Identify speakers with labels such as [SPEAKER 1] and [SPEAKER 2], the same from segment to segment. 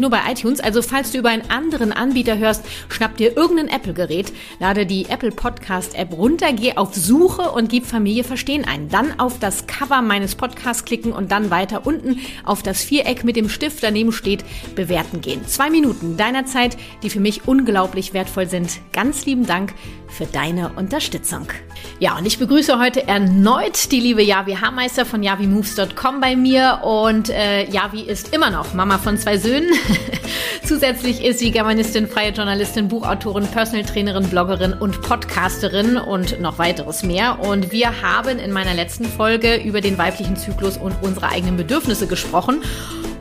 [SPEAKER 1] nur bei iTunes. Also falls du über einen anderen Anbieter hörst, schnapp dir irgendein Apple-Gerät, lade die Apple Podcast App runter, geh auf Suche und gib Familie Verstehen ein. Dann auf das Cover meines Podcasts klicken und dann weiter unten auf das Viereck mit dem Stift daneben steht, bewerten gehen. Zwei Minuten deiner Zeit, die für mich unglaublich wertvoll sind. Ganz lieben Dank für deine Unterstützung. Ja, und ich begrüße heute erneut die liebe Javi Haarmeister von javimoves.com bei mir. Und äh, Javi ist immer noch Mama von zwei Söhnen. Zusätzlich ist sie Germanistin, freie Journalistin, Buchautorin, Personal Trainerin, Bloggerin und Podcasterin und noch weiteres mehr. Und wir haben in meiner letzten Folge über den weiblichen Zyklus und unsere eigenen Bedürfnisse gesprochen.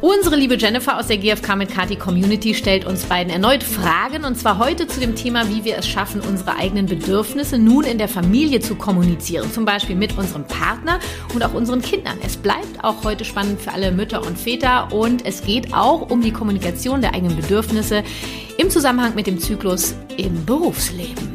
[SPEAKER 1] Unsere liebe Jennifer aus der GfK mit Kati Community stellt uns beiden erneut Fragen und zwar heute zu dem Thema, wie wir es schaffen, unsere eigenen Bedürfnisse nun in der Familie zu kommunizieren, zum Beispiel mit unserem Partner und auch unseren Kindern. Es bleibt auch heute spannend für alle Mütter und Väter und es geht auch um die Kommunikation der eigenen Bedürfnisse im Zusammenhang mit dem Zyklus im Berufsleben.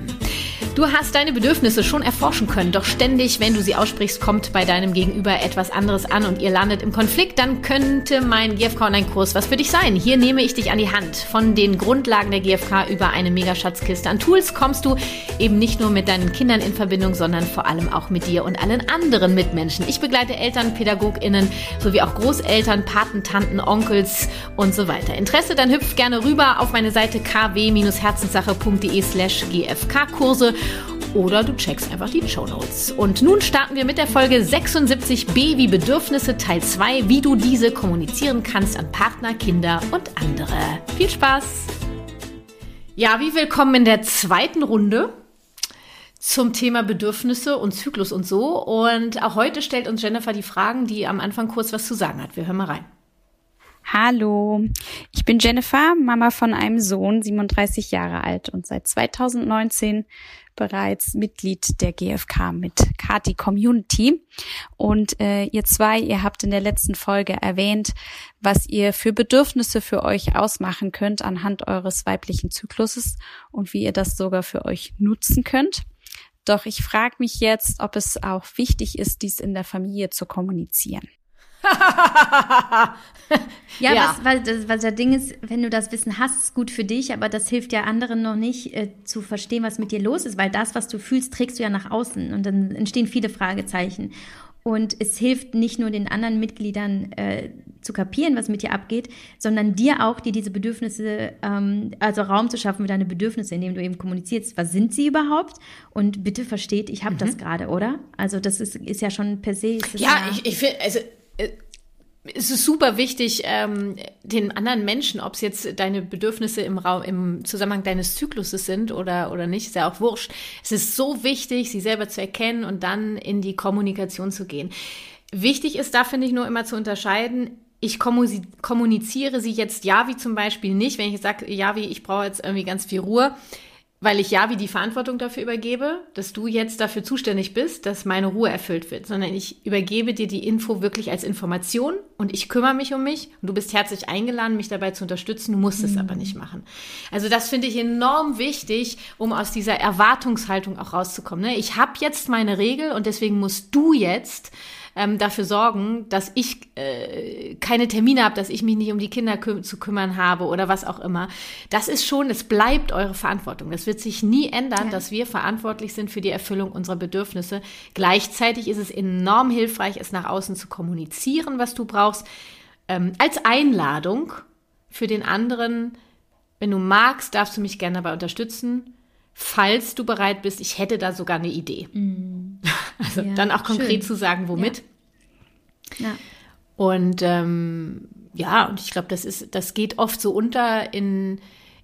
[SPEAKER 1] Du hast deine Bedürfnisse schon erforschen können, doch ständig, wenn du sie aussprichst, kommt bei deinem Gegenüber etwas anderes an und ihr landet im Konflikt, dann könnte mein GFK Online-Kurs was für dich sein. Hier nehme ich dich an die Hand. Von den Grundlagen der GFK über eine Megaschatzkiste an Tools kommst du eben nicht nur mit deinen Kindern in Verbindung, sondern vor allem auch mit dir und allen anderen Mitmenschen. Ich begleite Eltern, PädagogInnen sowie auch Großeltern, Paten, Tanten, Onkels und so weiter. Interesse, dann hüpft gerne rüber auf meine Seite kw-herzenssache.de slash GFK-Kurse oder du checkst einfach die Show Notes. Und nun starten wir mit der Folge 76b wie Bedürfnisse Teil 2, wie du diese kommunizieren kannst an Partner, Kinder und andere. Viel Spaß! Ja, wie willkommen in der zweiten Runde zum Thema Bedürfnisse und Zyklus und so. Und auch heute stellt uns Jennifer die Fragen, die am Anfang kurz was zu sagen hat. Wir hören mal rein.
[SPEAKER 2] Hallo, ich bin Jennifer, Mama von einem Sohn, 37 Jahre alt und seit 2019 bereits Mitglied der GfK mit Kati Community. Und äh, ihr zwei, ihr habt in der letzten Folge erwähnt, was ihr für Bedürfnisse für euch ausmachen könnt anhand eures weiblichen Zykluses und wie ihr das sogar für euch nutzen könnt. Doch ich frage mich jetzt, ob es auch wichtig ist, dies in der Familie zu kommunizieren.
[SPEAKER 3] ja, ja. Was, weil, das, weil das Ding ist, wenn du das Wissen hast, ist gut für dich, aber das hilft ja anderen noch nicht äh, zu verstehen, was mit dir los ist, weil das, was du fühlst, trägst du ja nach außen und dann entstehen viele Fragezeichen. Und es hilft nicht nur den anderen Mitgliedern äh, zu kapieren, was mit dir abgeht, sondern dir auch, dir diese Bedürfnisse, ähm, also Raum zu schaffen für deine Bedürfnisse, indem du eben kommunizierst, was sind sie überhaupt? Und bitte versteht, ich habe mhm. das gerade, oder? Also das ist, ist ja schon per se.
[SPEAKER 1] ja, ja, ich, ich finde, also es ist super wichtig, ähm, den anderen Menschen, ob es jetzt deine Bedürfnisse im Raum, im Zusammenhang deines Zykluses sind oder, oder nicht, ist ja auch wurscht. Es ist so wichtig, sie selber zu erkennen und dann in die Kommunikation zu gehen. Wichtig ist da, finde ich, nur immer zu unterscheiden, ich kommuniziere sie jetzt ja wie zum Beispiel nicht, wenn ich sage, ja wie ich brauche jetzt irgendwie ganz viel Ruhe, weil ich ja wie die Verantwortung dafür übergebe, dass du jetzt dafür zuständig bist, dass meine Ruhe erfüllt wird, sondern ich übergebe dir die Info wirklich als Information und ich kümmere mich um mich und du bist herzlich eingeladen, mich dabei zu unterstützen, du musst mhm. es aber nicht machen. Also das finde ich enorm wichtig, um aus dieser Erwartungshaltung auch rauszukommen. Ne? Ich habe jetzt meine Regel und deswegen musst du jetzt ähm, dafür sorgen, dass ich äh, keine Termine habe, dass ich mich nicht um die Kinder kü zu kümmern habe oder was auch immer. Das ist schon, es bleibt eure Verantwortung. Das wird sich nie ändern, ja. dass wir verantwortlich sind für die Erfüllung unserer Bedürfnisse. Gleichzeitig ist es enorm hilfreich, es nach außen zu kommunizieren, was du brauchst, ähm, als Einladung für den anderen, wenn du magst, darfst du mich gerne dabei unterstützen. Falls du bereit bist, ich hätte da sogar eine Idee. Mm. Also ja, dann auch konkret schön. zu sagen, womit. Ja. ja. Und ähm, ja, und ich glaube, das ist, das geht oft so unter in,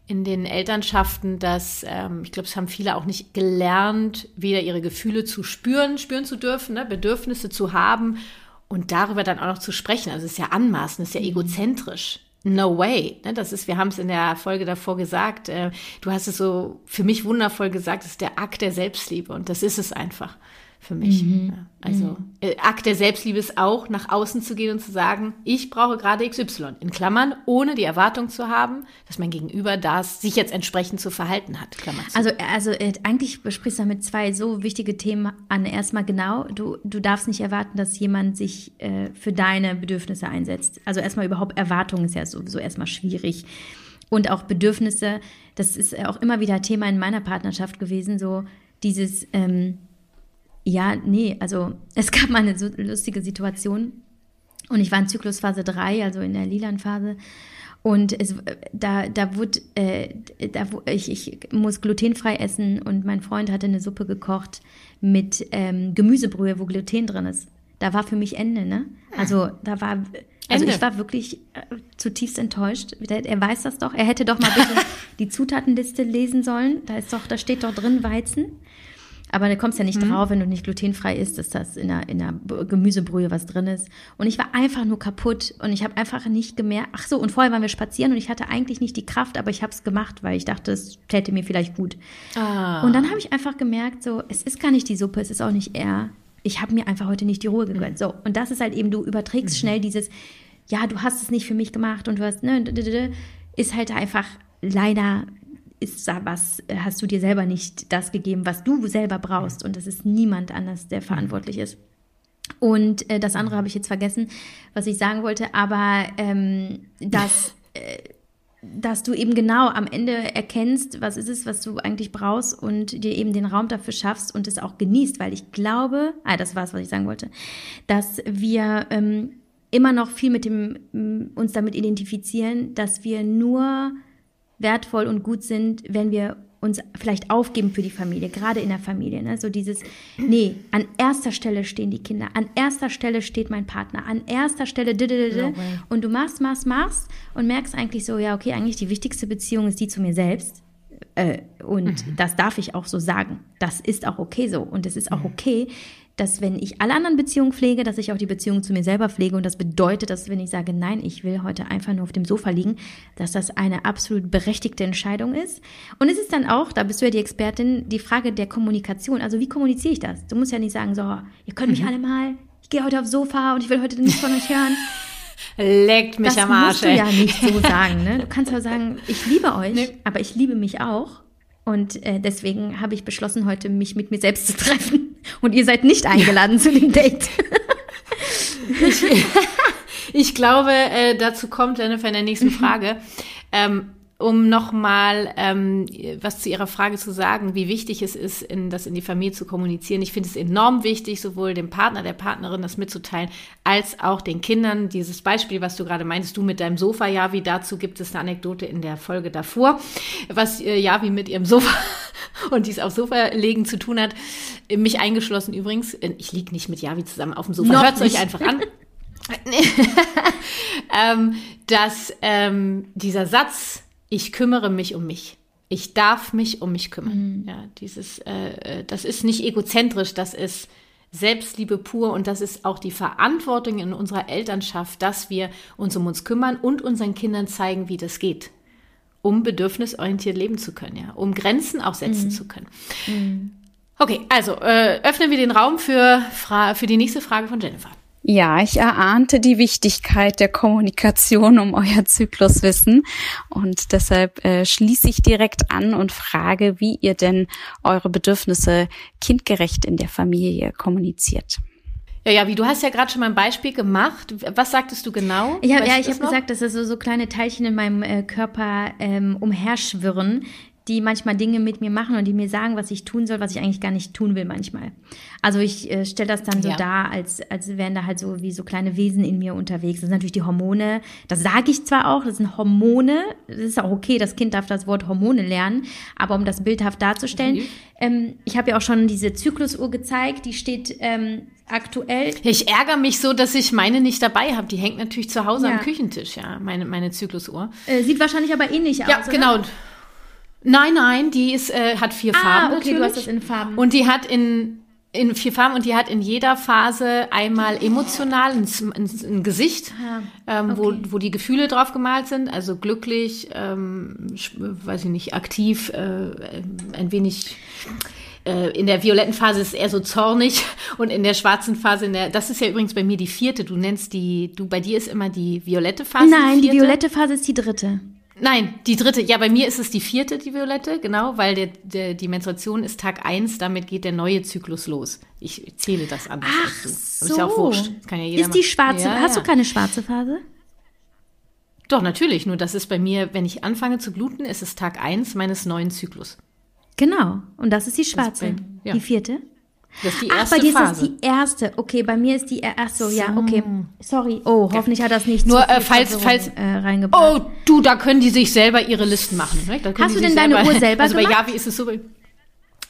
[SPEAKER 1] in den Elternschaften, dass ähm, ich glaube, es haben viele auch nicht gelernt, wieder ihre Gefühle zu spüren, spüren zu dürfen, ne? Bedürfnisse zu haben und darüber dann auch noch zu sprechen. Also es ist ja anmaßend, es ist ja mhm. egozentrisch. No way. Ne? Das ist, wir haben es in der Folge davor gesagt. Äh, du hast es so für mich wundervoll gesagt, es ist der Akt der Selbstliebe und das ist es einfach für mich. Mhm. Also mhm. Äh, Akt der Selbstliebe ist auch, nach außen zu gehen und zu sagen, ich brauche gerade XY, in Klammern, ohne die Erwartung zu haben, dass mein Gegenüber das sich jetzt entsprechend zu verhalten hat. Klammer
[SPEAKER 3] zu. Also, also äh, eigentlich besprichst du damit zwei so wichtige Themen an. Erstmal genau, du, du darfst nicht erwarten, dass jemand sich äh, für deine Bedürfnisse einsetzt. Also erstmal überhaupt Erwartung ist ja sowieso erstmal schwierig. Und auch Bedürfnisse, das ist auch immer wieder Thema in meiner Partnerschaft gewesen, so dieses, ähm, ja, nee, also es gab mal eine so lustige Situation und ich war in Zyklusphase 3, also in der Lilan-Phase. Und es, da, da wurde, äh, da, ich, ich muss glutenfrei essen und mein Freund hatte eine Suppe gekocht mit ähm, Gemüsebrühe, wo Gluten drin ist. Da war für mich Ende, ne? Also da war, also Ende. ich war wirklich äh, zutiefst enttäuscht. Er weiß das doch. Er hätte doch mal bitte die Zutatenliste lesen sollen. Da ist doch, da steht doch drin Weizen. Aber da kommst ja nicht mhm. drauf, wenn du nicht glutenfrei isst, dass das in einer, in einer Gemüsebrühe was drin ist. Und ich war einfach nur kaputt und ich habe einfach nicht gemerkt, ach so, und vorher waren wir spazieren und ich hatte eigentlich nicht die Kraft, aber ich habe es gemacht, weil ich dachte, es täte mir vielleicht gut. Ah. Und dann habe ich einfach gemerkt, so, es ist gar nicht die Suppe, es ist auch nicht er. Ich habe mir einfach heute nicht die Ruhe gegönnt. So, und das ist halt eben, du überträgst mhm. schnell dieses, ja, du hast es nicht für mich gemacht und du hast, ne, ist halt einfach leider ist was, hast du dir selber nicht das gegeben, was du selber brauchst. Und das ist niemand anders, der verantwortlich ist. Und äh, das andere habe ich jetzt vergessen, was ich sagen wollte, aber ähm, dass, äh, dass du eben genau am Ende erkennst, was ist es, was du eigentlich brauchst und dir eben den Raum dafür schaffst und es auch genießt, weil ich glaube, ah, das war es, was ich sagen wollte, dass wir ähm, immer noch viel mit dem, uns damit identifizieren, dass wir nur wertvoll und gut sind, wenn wir uns vielleicht aufgeben für die Familie, gerade in der Familie. Ne? So dieses, nee, an erster Stelle stehen die Kinder, an erster Stelle steht mein Partner, an erster Stelle, no und du machst, machst, machst und merkst eigentlich so, ja, okay, eigentlich die wichtigste Beziehung ist die zu mir selbst. Äh, und mhm. das darf ich auch so sagen. Das ist auch okay so. Und es ist auch mhm. okay, dass wenn ich alle anderen Beziehungen pflege, dass ich auch die Beziehung zu mir selber pflege. Und das bedeutet, dass wenn ich sage, nein, ich will heute einfach nur auf dem Sofa liegen, dass das eine absolut berechtigte Entscheidung ist. Und es ist dann auch, da bist du ja die Expertin, die Frage der Kommunikation. Also wie kommuniziere ich das? Du musst ja nicht sagen, so, ihr könnt mich mhm. alle mal, ich gehe heute aufs Sofa und ich will heute nichts von euch hören.
[SPEAKER 1] Leckt mich
[SPEAKER 3] das
[SPEAKER 1] am Arsch.
[SPEAKER 3] Das musst du ja nicht so sagen. Ne? Du kannst ja sagen, ich liebe euch, nee. aber ich liebe mich auch. Und äh, deswegen habe ich beschlossen, heute mich mit mir selbst zu treffen. Und ihr seid nicht eingeladen zu dem Date.
[SPEAKER 1] ich, ich glaube, äh, dazu kommt Jennifer in der nächsten mhm. Frage. Ähm, um nochmal ähm, was zu Ihrer Frage zu sagen, wie wichtig es ist, in, das in die Familie zu kommunizieren. Ich finde es enorm wichtig, sowohl dem Partner, der Partnerin das mitzuteilen, als auch den Kindern. Dieses Beispiel, was du gerade meinst, du mit deinem Sofa, ja, wie dazu gibt es eine Anekdote in der Folge davor, was äh, ja wie mit ihrem Sofa und dies aufs Sofa legen zu tun hat. Mich eingeschlossen übrigens. Ich liege nicht mit Javi zusammen auf dem Sofa. Hört es euch einfach an. ähm, dass ähm, dieser Satz, ich kümmere mich um mich. Ich darf mich um mich kümmern. Mhm. Ja, dieses, äh, äh, das ist nicht egozentrisch, das ist Selbstliebe pur und das ist auch die Verantwortung in unserer Elternschaft, dass wir uns um uns kümmern und unseren Kindern zeigen, wie das geht, um bedürfnisorientiert leben zu können, ja, um Grenzen auch setzen mhm. zu können. Mhm. Okay, also äh, öffnen wir den Raum für, für die nächste Frage von Jennifer.
[SPEAKER 2] Ja, ich erahnte die Wichtigkeit der Kommunikation um euer Zykluswissen und deshalb äh, schließe ich direkt an und frage, wie ihr denn eure Bedürfnisse kindgerecht in der Familie kommuniziert.
[SPEAKER 1] Ja, ja, wie du hast ja gerade schon mal ein Beispiel gemacht. Was sagtest du genau?
[SPEAKER 3] Ich hab, ja, ich habe gesagt, dass so, so kleine Teilchen in meinem äh, Körper ähm, umherschwirren, die manchmal Dinge mit mir machen und die mir sagen, was ich tun soll, was ich eigentlich gar nicht tun will manchmal. Also ich äh, stelle das dann so
[SPEAKER 1] Ja.
[SPEAKER 3] dar, als, als wären da halt so wie so kleine Wesen in mir unterwegs. Das sind natürlich die Hormone. Das sage ich zwar auch, das sind Hormone. Das ist auch okay, das Kind darf das Wort Hormone lernen, aber um das bildhaft darzustellen,
[SPEAKER 1] Mhm.
[SPEAKER 3] ähm, ich habe ja auch schon diese Zyklusuhr gezeigt, die steht ähm, aktuell
[SPEAKER 1] Ich ärgere mich so, dass ich meine nicht dabei habe. Die hängt natürlich zu Hause
[SPEAKER 3] Ja.
[SPEAKER 1] am Küchentisch, ja, meine, meine Zyklusuhr.
[SPEAKER 3] Äh, sieht wahrscheinlich aber ähnlich
[SPEAKER 1] Ja,
[SPEAKER 3] aus. oder?
[SPEAKER 1] genau. Nein, nein, die ist, äh, hat vier
[SPEAKER 3] Ah,
[SPEAKER 1] Farben.
[SPEAKER 3] okay, du
[SPEAKER 1] natürlich.
[SPEAKER 3] hast das in Farben.
[SPEAKER 1] Und die hat in, in vier Farben und die hat in jeder Phase einmal emotional ein, ein, ein Gesicht,
[SPEAKER 3] Ah,
[SPEAKER 1] ähm,
[SPEAKER 3] okay.
[SPEAKER 1] wo, wo die Gefühle drauf gemalt sind. Also glücklich, ähm, weiß ich nicht, aktiv, äh, ein wenig. äh, In der violetten Phase ist es eher so zornig und in der schwarzen Phase, in der, das ist ja übrigens bei mir die vierte. Du nennst die, du bei dir ist immer die violette Phase.
[SPEAKER 3] Nein, die
[SPEAKER 1] vierte.
[SPEAKER 3] violette Phase ist die dritte.
[SPEAKER 1] Nein, die dritte. Ja, bei mir ist es die vierte, die Violette, genau, weil der, der, die Menstruation ist Tag eins, damit geht der neue Zyklus los. Ich zähle das anders
[SPEAKER 3] Ach so.
[SPEAKER 1] Ist ja auch wurscht. Das kann ja jeder
[SPEAKER 3] ist die schwarze,
[SPEAKER 1] Ja,
[SPEAKER 3] hast
[SPEAKER 1] ja.
[SPEAKER 3] du keine schwarze Phase?
[SPEAKER 1] Doch, natürlich. Nur das ist bei mir, wenn ich anfange zu bluten, ist es Tag eins meines neuen Zyklus.
[SPEAKER 3] Genau. Und das ist die schwarze.
[SPEAKER 1] bei- ja.
[SPEAKER 3] Die vierte?
[SPEAKER 1] Das ist die
[SPEAKER 3] Ach,
[SPEAKER 1] erste
[SPEAKER 3] bei dir
[SPEAKER 1] Phase.
[SPEAKER 3] ist das die erste. Okay, bei mir ist die er- ach so, ja, okay. Sorry. Oh, hoffentlich hat das nicht
[SPEAKER 1] Nur, äh, falls- falls-
[SPEAKER 3] äh, reingebracht.
[SPEAKER 1] Oh, du, da können die sich selber ihre Listen machen. Ne?
[SPEAKER 3] Hast du denn deine Uhr selber
[SPEAKER 1] Also bei
[SPEAKER 3] gemacht?
[SPEAKER 1] Javi ist es so.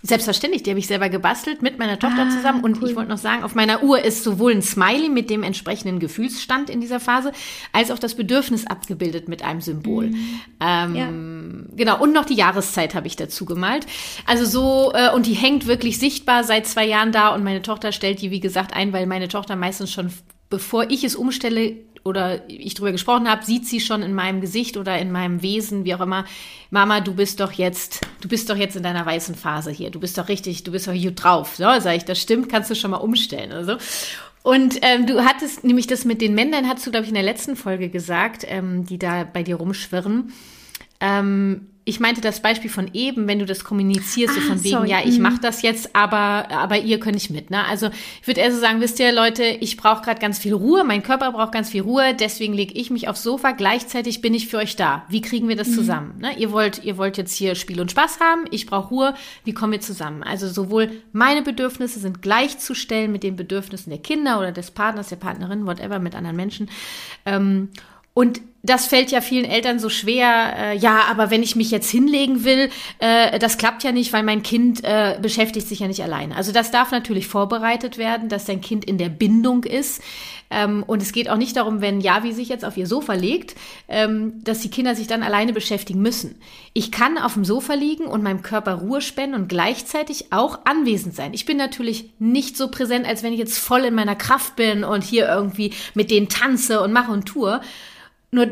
[SPEAKER 1] Selbstverständlich, die habe ich selber gebastelt mit meiner Tochter
[SPEAKER 3] Ah,
[SPEAKER 1] zusammen. Und
[SPEAKER 3] cool.
[SPEAKER 1] ich wollte noch sagen, auf meiner Uhr ist sowohl ein Smiley mit dem entsprechenden Gefühlsstand in dieser Phase, als auch das Bedürfnis abgebildet mit einem Symbol.
[SPEAKER 3] Mhm.
[SPEAKER 1] Ähm, Genau, und noch die Jahreszeit habe ich dazu gemalt. Also so, äh, und die hängt wirklich sichtbar seit zwei Jahren da und meine Tochter stellt die, wie gesagt, ein, weil meine Tochter meistens schon, bevor ich es umstelle, oder ich drüber gesprochen habe, sieht sie schon in meinem Gesicht oder in meinem Wesen, wie auch immer, Mama, du bist doch jetzt, du bist doch jetzt in deiner weißen Phase hier. Du bist doch richtig, du bist doch hier drauf. So, sag ich, das stimmt, kannst du schon mal umstellen oder so. Und ähm, du hattest nämlich das mit den Männern, hast du, glaube ich, in der letzten Folge gesagt, ähm, die da bei dir rumschwirren. Ähm, ich meinte das Beispiel von eben, wenn du das kommunizierst, so
[SPEAKER 3] Ah,
[SPEAKER 1] von wegen,
[SPEAKER 3] sorry.
[SPEAKER 1] ja, ich
[SPEAKER 3] Mhm.
[SPEAKER 1] mache das jetzt, aber, aber ihr könnt nicht mit. Ne? Also ich würde eher so sagen, wisst ihr, Leute, ich brauche gerade ganz viel Ruhe, mein Körper braucht ganz viel Ruhe, deswegen lege ich mich aufs Sofa, gleichzeitig bin ich für euch da. Wie kriegen wir das
[SPEAKER 3] Mhm.
[SPEAKER 1] zusammen? Ne? Ihr, wollt, ihr wollt jetzt hier Spiel und Spaß haben, ich brauche Ruhe, wie kommen wir zusammen? Also sowohl meine Bedürfnisse sind gleichzustellen mit den Bedürfnissen der Kinder oder des Partners, der Partnerin, whatever, mit anderen Menschen. Ähm, und das fällt ja vielen Eltern so schwer. Äh, ja, aber wenn ich mich jetzt hinlegen will, äh, das klappt ja nicht, weil mein Kind äh, beschäftigt sich ja nicht alleine. Also das darf natürlich vorbereitet werden, dass dein Kind in der Bindung ist. Ähm, und es geht auch nicht darum, wenn Javi sich jetzt auf ihr Sofa legt, ähm, dass die Kinder sich dann alleine beschäftigen müssen. Ich kann auf dem Sofa liegen und meinem Körper Ruhe spenden und gleichzeitig auch anwesend sein. Ich bin natürlich nicht so präsent, als wenn ich jetzt voll in meiner Kraft bin und hier irgendwie mit denen tanze und mache und tue. Nur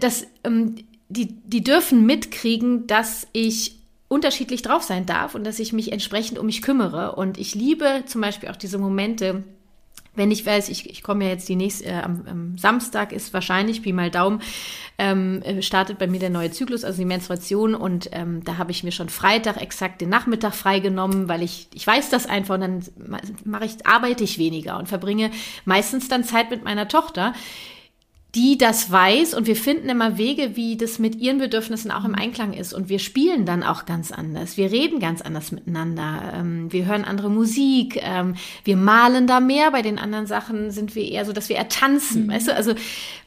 [SPEAKER 1] das, ähm, die, die dürfen mitkriegen, dass ich unterschiedlich drauf sein darf und dass ich mich entsprechend um mich kümmere. Und ich liebe zum Beispiel auch diese Momente, wenn ich weiß, ich, ich komme ja jetzt die nächste, äh, am, am Samstag ist wahrscheinlich, wie mal Daumen, ähm, äh, startet bei mir der neue Zyklus, also die Menstruation. Und ähm, da habe ich mir schon Freitag exakt den Nachmittag freigenommen, weil ich, ich weiß das einfach. Und dann mache ich, arbeite ich weniger und verbringe meistens dann Zeit mit meiner Tochter die das weiß und wir finden immer Wege, wie das mit ihren Bedürfnissen auch im Einklang ist. Und wir spielen dann auch ganz anders. Wir reden ganz anders miteinander. Ähm, wir hören andere Musik. Ähm, wir malen da mehr. Bei den anderen Sachen sind wir eher so, dass wir eher tanzen. Weißt du, also,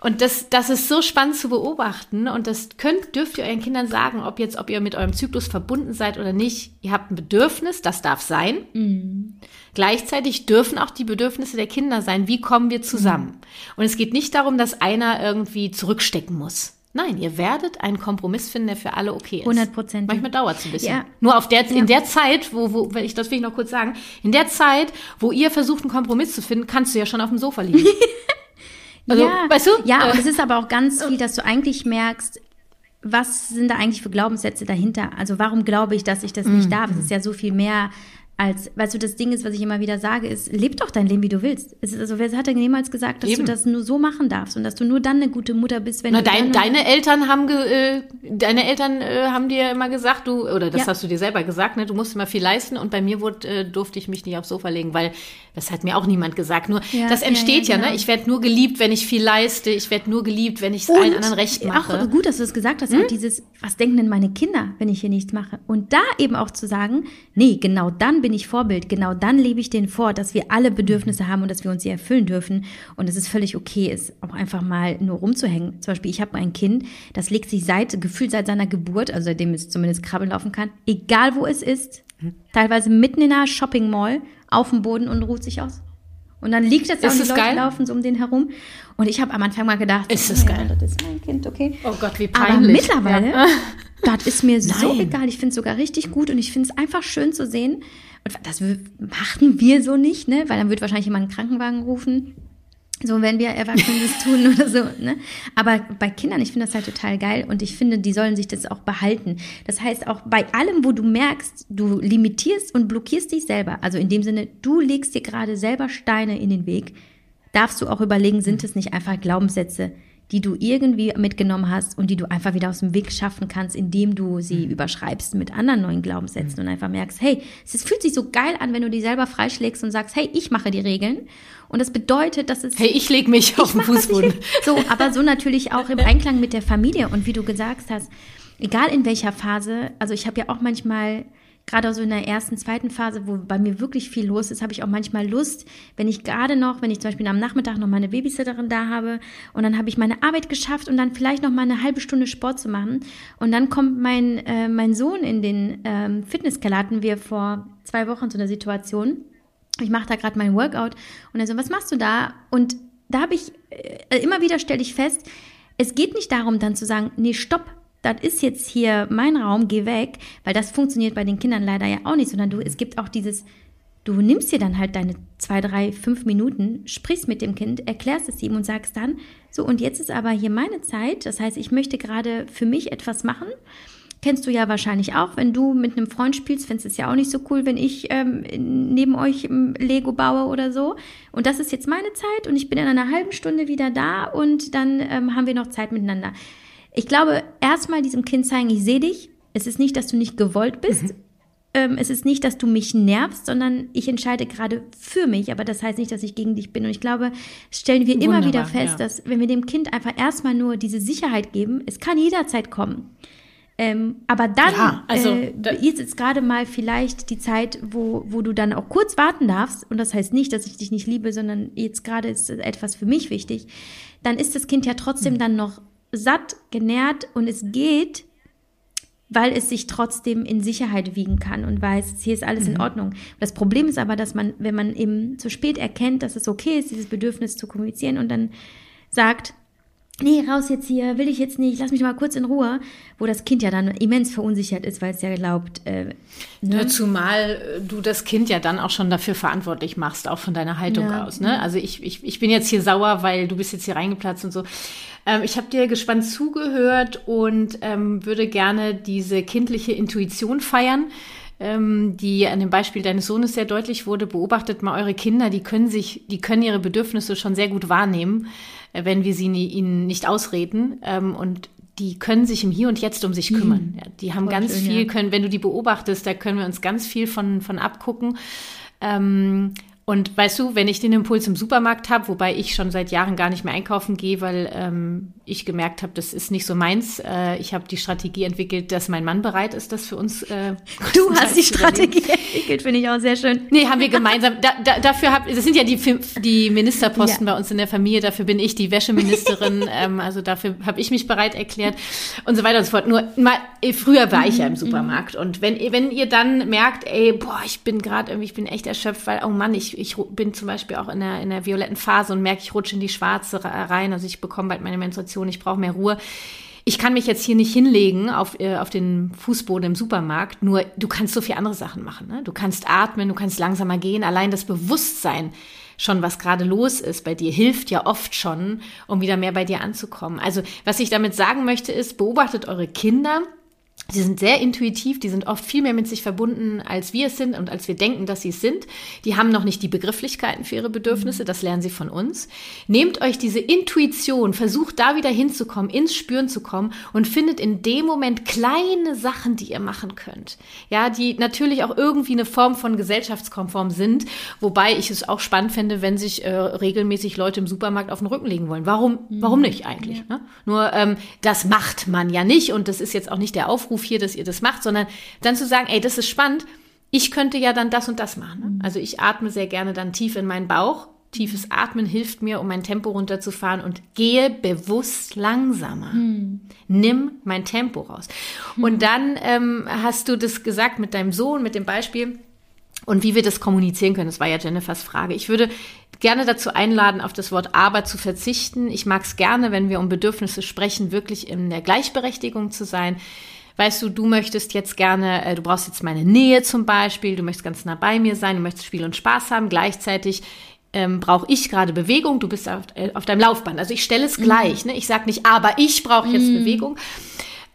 [SPEAKER 1] und das, das ist so spannend zu beobachten. Und das könnt, dürft ihr euren Kindern sagen, ob jetzt, ob ihr mit eurem Zyklus verbunden seid oder nicht. Ihr habt ein Bedürfnis, das darf sein. Gleichzeitig dürfen auch die Bedürfnisse der Kinder sein. Wie kommen wir zusammen? Und es geht nicht darum, dass einer irgendwie zurückstecken muss. Nein, ihr werdet einen Kompromiss finden, der für alle okay ist.
[SPEAKER 3] 100%.
[SPEAKER 1] Manchmal dauert es ein bisschen.
[SPEAKER 3] Ja.
[SPEAKER 1] Nur auf der, in der Zeit, wo, wo, wenn ich das will ich noch kurz sagen, in der Zeit, wo ihr versucht, einen Kompromiss zu finden, kannst du ja schon auf dem Sofa liegen. Also,
[SPEAKER 3] ja,
[SPEAKER 1] weißt du?
[SPEAKER 3] Ja,
[SPEAKER 1] Äh,
[SPEAKER 3] und es ist aber auch ganz viel, dass du eigentlich merkst, was sind da eigentlich für Glaubenssätze dahinter? Also warum glaube ich, dass ich das
[SPEAKER 1] Mhm.
[SPEAKER 3] nicht darf? Es ist ja so viel mehr als, weißt du, das Ding ist, was ich immer wieder sage, ist, leb doch dein Leben, wie du willst. Es ist, also wer hat denn jemals gesagt, dass
[SPEAKER 1] Eben.
[SPEAKER 3] du das nur so machen darfst und dass du nur dann eine gute Mutter bist, wenn
[SPEAKER 1] Na,
[SPEAKER 3] du
[SPEAKER 1] dein, deine Eltern haben ge, äh, deine Eltern äh, haben dir immer gesagt, du oder das
[SPEAKER 3] Ja.
[SPEAKER 1] hast du dir selber gesagt, ne, du musst immer viel leisten und bei mir wurde, äh, durfte ich mich nicht aufs Sofa legen, weil Das hat mir auch niemand gesagt. Nur ja, das entsteht ja, ja, ja genau. ne? Ich werde nur geliebt, wenn ich viel leiste. Ich werde nur geliebt, wenn ich es allen anderen recht mache.
[SPEAKER 3] Auch gut, dass du es gesagt hast. Hm? Auch dieses, was denken denn meine Kinder, wenn ich hier nichts mache? Und da eben auch zu sagen, nee, genau dann bin ich Vorbild. Genau dann lebe ich denen vor, dass wir alle Bedürfnisse haben und dass wir uns sie erfüllen dürfen. Und es ist völlig okay, ist auch einfach mal nur rumzuhängen. Zum Beispiel, ich habe ein Kind, das legt sich seit, gefühlt seit seiner Geburt, also seitdem es zumindest krabbeln laufen kann, egal wo es ist, hm? teilweise mitten in einer Shopping Mall, auf dem Boden und ruht sich aus. Und dann liegt es da und die Leute geil? laufen so um den herum. Und ich habe am Anfang mal gedacht,
[SPEAKER 1] ist das geil?
[SPEAKER 3] das ist mein Kind, okay.
[SPEAKER 1] Oh Gott, wie peinlich.
[SPEAKER 3] Aber mittlerweile, ja. das ist mir Nein. so egal. Ich finde es sogar richtig gut und ich finde es einfach schön zu sehen. Und das machten wir so nicht, ne? Weil dann wird wahrscheinlich jemand einen Krankenwagen rufen. So, wenn wir Erwachsene das tun oder so, ne? Aber bei Kindern, ich finde das halt total geil und ich finde, die sollen sich das auch behalten. Das heißt, auch bei allem, wo du merkst, du limitierst und blockierst dich selber, also in dem Sinne, du legst dir gerade selber Steine in den Weg, darfst du auch überlegen, sind es nicht einfach Glaubenssätze, die du irgendwie mitgenommen hast und die du einfach wieder aus dem Weg schaffen kannst, indem du sie mhm. überschreibst mit anderen neuen Glaubenssätzen mhm. und einfach merkst, hey, es fühlt sich so geil an, wenn du die selber freischlägst und sagst, hey, ich mache die Regeln. Und das bedeutet, dass es.
[SPEAKER 1] Hey, ich leg mich auf den Fußboden.
[SPEAKER 3] So, aber so natürlich auch im Einklang mit der Familie. Und wie du gesagt hast, egal in welcher Phase, also ich habe ja auch manchmal gerade so in der ersten, zweiten Phase, wo bei mir wirklich viel los ist, habe ich auch manchmal Lust, wenn ich gerade noch, wenn ich zum Beispiel am Nachmittag noch meine Babysitterin da habe und dann habe ich meine Arbeit geschafft und dann vielleicht noch mal eine halbe Stunde Sport zu machen und dann kommt mein, äh, mein Sohn in den ähm, Fitnesskeller, hatten wir vor zwei Wochen so eine Situation. Ich mache da gerade mein Workout und er so, was machst du da? Und da habe ich, äh, immer wieder stelle ich fest, es geht nicht darum, dann zu sagen, nee, stopp, das ist jetzt hier mein Raum, geh weg, weil das funktioniert bei den Kindern leider ja auch nicht, sondern du, es gibt auch dieses, du nimmst dir dann halt deine zwei, drei, fünf Minuten, sprichst mit dem Kind, erklärst es ihm und sagst dann, so und jetzt ist aber hier meine Zeit, das heißt, ich möchte gerade für mich etwas machen. Kennst du ja wahrscheinlich auch, wenn du mit einem Freund spielst, findest es ja auch nicht so cool, wenn ich ähm, neben euch Lego baue oder so. Und das ist jetzt meine Zeit und ich bin in einer halben Stunde wieder da und dann ähm, haben wir noch Zeit miteinander. Ich glaube, erstmal diesem Kind zeigen, ich sehe dich. Es ist nicht, dass du nicht gewollt bist. Mhm. Ähm, es ist nicht, dass du mich nervst, sondern ich entscheide gerade für mich. Aber das heißt nicht, dass ich gegen dich bin. Und ich glaube, stellen wir Wunderbar, immer wieder fest, ja. dass wenn wir dem Kind einfach erstmal nur diese Sicherheit geben, es kann jederzeit kommen. Ähm, aber dann ja, also, äh, ist jetzt gerade mal vielleicht die Zeit, wo, wo du dann auch kurz warten darfst. Und das heißt nicht, dass ich dich nicht liebe, sondern jetzt gerade ist etwas für mich wichtig. Dann ist das Kind ja trotzdem mhm. dann noch satt, genährt und es geht, weil es sich trotzdem in Sicherheit wiegen kann und weiß, hier ist alles mhm. in Ordnung. Das Problem ist aber, dass man, wenn man eben zu spät erkennt, dass es okay ist, dieses Bedürfnis zu kommunizieren und dann sagt, nee, raus jetzt hier, will ich jetzt nicht, lass mich mal kurz in Ruhe, wo das Kind ja dann immens verunsichert ist, weil es ja glaubt. Äh,
[SPEAKER 1] ne? zumal äh, du das Kind ja dann auch schon dafür verantwortlich machst, auch von deiner Haltung ja. aus. Ne? Also ich, ich, ich bin jetzt hier sauer, weil du bist jetzt hier reingeplatzt und so. Ähm, ich habe dir gespannt zugehört und ähm, würde gerne diese kindliche Intuition feiern ähm, die an dem Beispiel deines Sohnes sehr deutlich wurde. Beobachtet mal eure Kinder, die können sich, die können ihre Bedürfnisse schon sehr gut wahrnehmen wenn wir sie nie, ihnen nicht ausreden. Ähm, und die können sich im Hier und Jetzt um sich mhm. kümmern. Mhm. Ja, die haben Voll ganz schön, viel, können, wenn du die beobachtest, da können wir uns ganz viel von, von abgucken. Ähm, und weißt du, wenn ich den Impuls im Supermarkt habe, wobei ich schon seit Jahren gar nicht mehr einkaufen gehe, weil ähm, ich gemerkt habe, das ist nicht so meins. Äh, ich habe die Strategie entwickelt, dass mein Mann bereit ist, das für uns. Äh,
[SPEAKER 3] du hast die Strategie entwickelt, finde ich auch sehr schön.
[SPEAKER 1] Nee, haben wir gemeinsam. Da, da, dafür hab, das sind ja die, die Ministerposten ja. bei uns in der Familie. Dafür bin ich die Wäscheministerin. ähm, also dafür habe ich mich bereit erklärt und so weiter und so fort. Nur mal, eh, früher war ich ja im mhm, Supermarkt mhm. und wenn, wenn ihr dann merkt, ey, boah, ich bin gerade irgendwie, ich bin echt erschöpft, weil oh Mann, ich ich bin zum Beispiel auch in der, in der violetten Phase und merke, ich rutsche in die schwarze rein. Also ich bekomme bald meine Menstruation, ich brauche mehr Ruhe. Ich kann mich jetzt hier nicht hinlegen auf, äh, auf den Fußboden im Supermarkt, nur du kannst so viele andere Sachen machen. Ne? Du kannst atmen, du kannst langsamer gehen. Allein das Bewusstsein schon, was gerade los ist bei dir, hilft ja oft schon, um wieder mehr bei dir anzukommen. Also was ich damit sagen möchte, ist, beobachtet eure Kinder, Sie sind sehr intuitiv, die sind oft viel mehr mit sich verbunden, als wir es sind und als wir denken, dass sie es sind. Die haben noch nicht die Begrifflichkeiten für ihre Bedürfnisse, das lernen sie von uns. Nehmt euch diese Intuition, versucht da wieder hinzukommen, ins Spüren zu kommen und findet in dem Moment kleine Sachen, die ihr machen könnt. Ja, die natürlich auch irgendwie eine Form von gesellschaftskonform sind, wobei ich es auch spannend finde, wenn sich äh, regelmäßig Leute im Supermarkt auf den Rücken legen wollen. Warum, warum mhm. nicht eigentlich? Ja. Ne? Nur ähm, das macht man ja nicht und das ist jetzt auch nicht der Aufruf Aufruf hier, dass ihr das macht, sondern dann zu sagen, ey, das ist spannend, ich könnte ja dann das und das machen. Ne? Also ich atme sehr gerne dann tief in meinen Bauch. Tiefes Atmen hilft mir, um mein Tempo runterzufahren und gehe bewusst langsamer. Hm. Nimm mein Tempo raus. Hm. Und dann ähm, hast du das gesagt mit deinem Sohn, mit dem Beispiel und wie wir das kommunizieren können. Das war ja Jennifers Frage. Ich würde gerne dazu einladen, auf das Wort aber zu verzichten. Ich mag es gerne, wenn wir um Bedürfnisse sprechen, wirklich in der Gleichberechtigung zu sein weißt du, du möchtest jetzt gerne, äh, du brauchst jetzt meine Nähe zum Beispiel, du möchtest ganz nah bei mir sein, du möchtest Spiel und Spaß haben, gleichzeitig ähm, brauche ich gerade Bewegung, du bist auf, äh, auf deinem Laufband. Also ich stelle es mhm. gleich, ne? ich sage nicht, aber ich brauche jetzt mhm. Bewegung.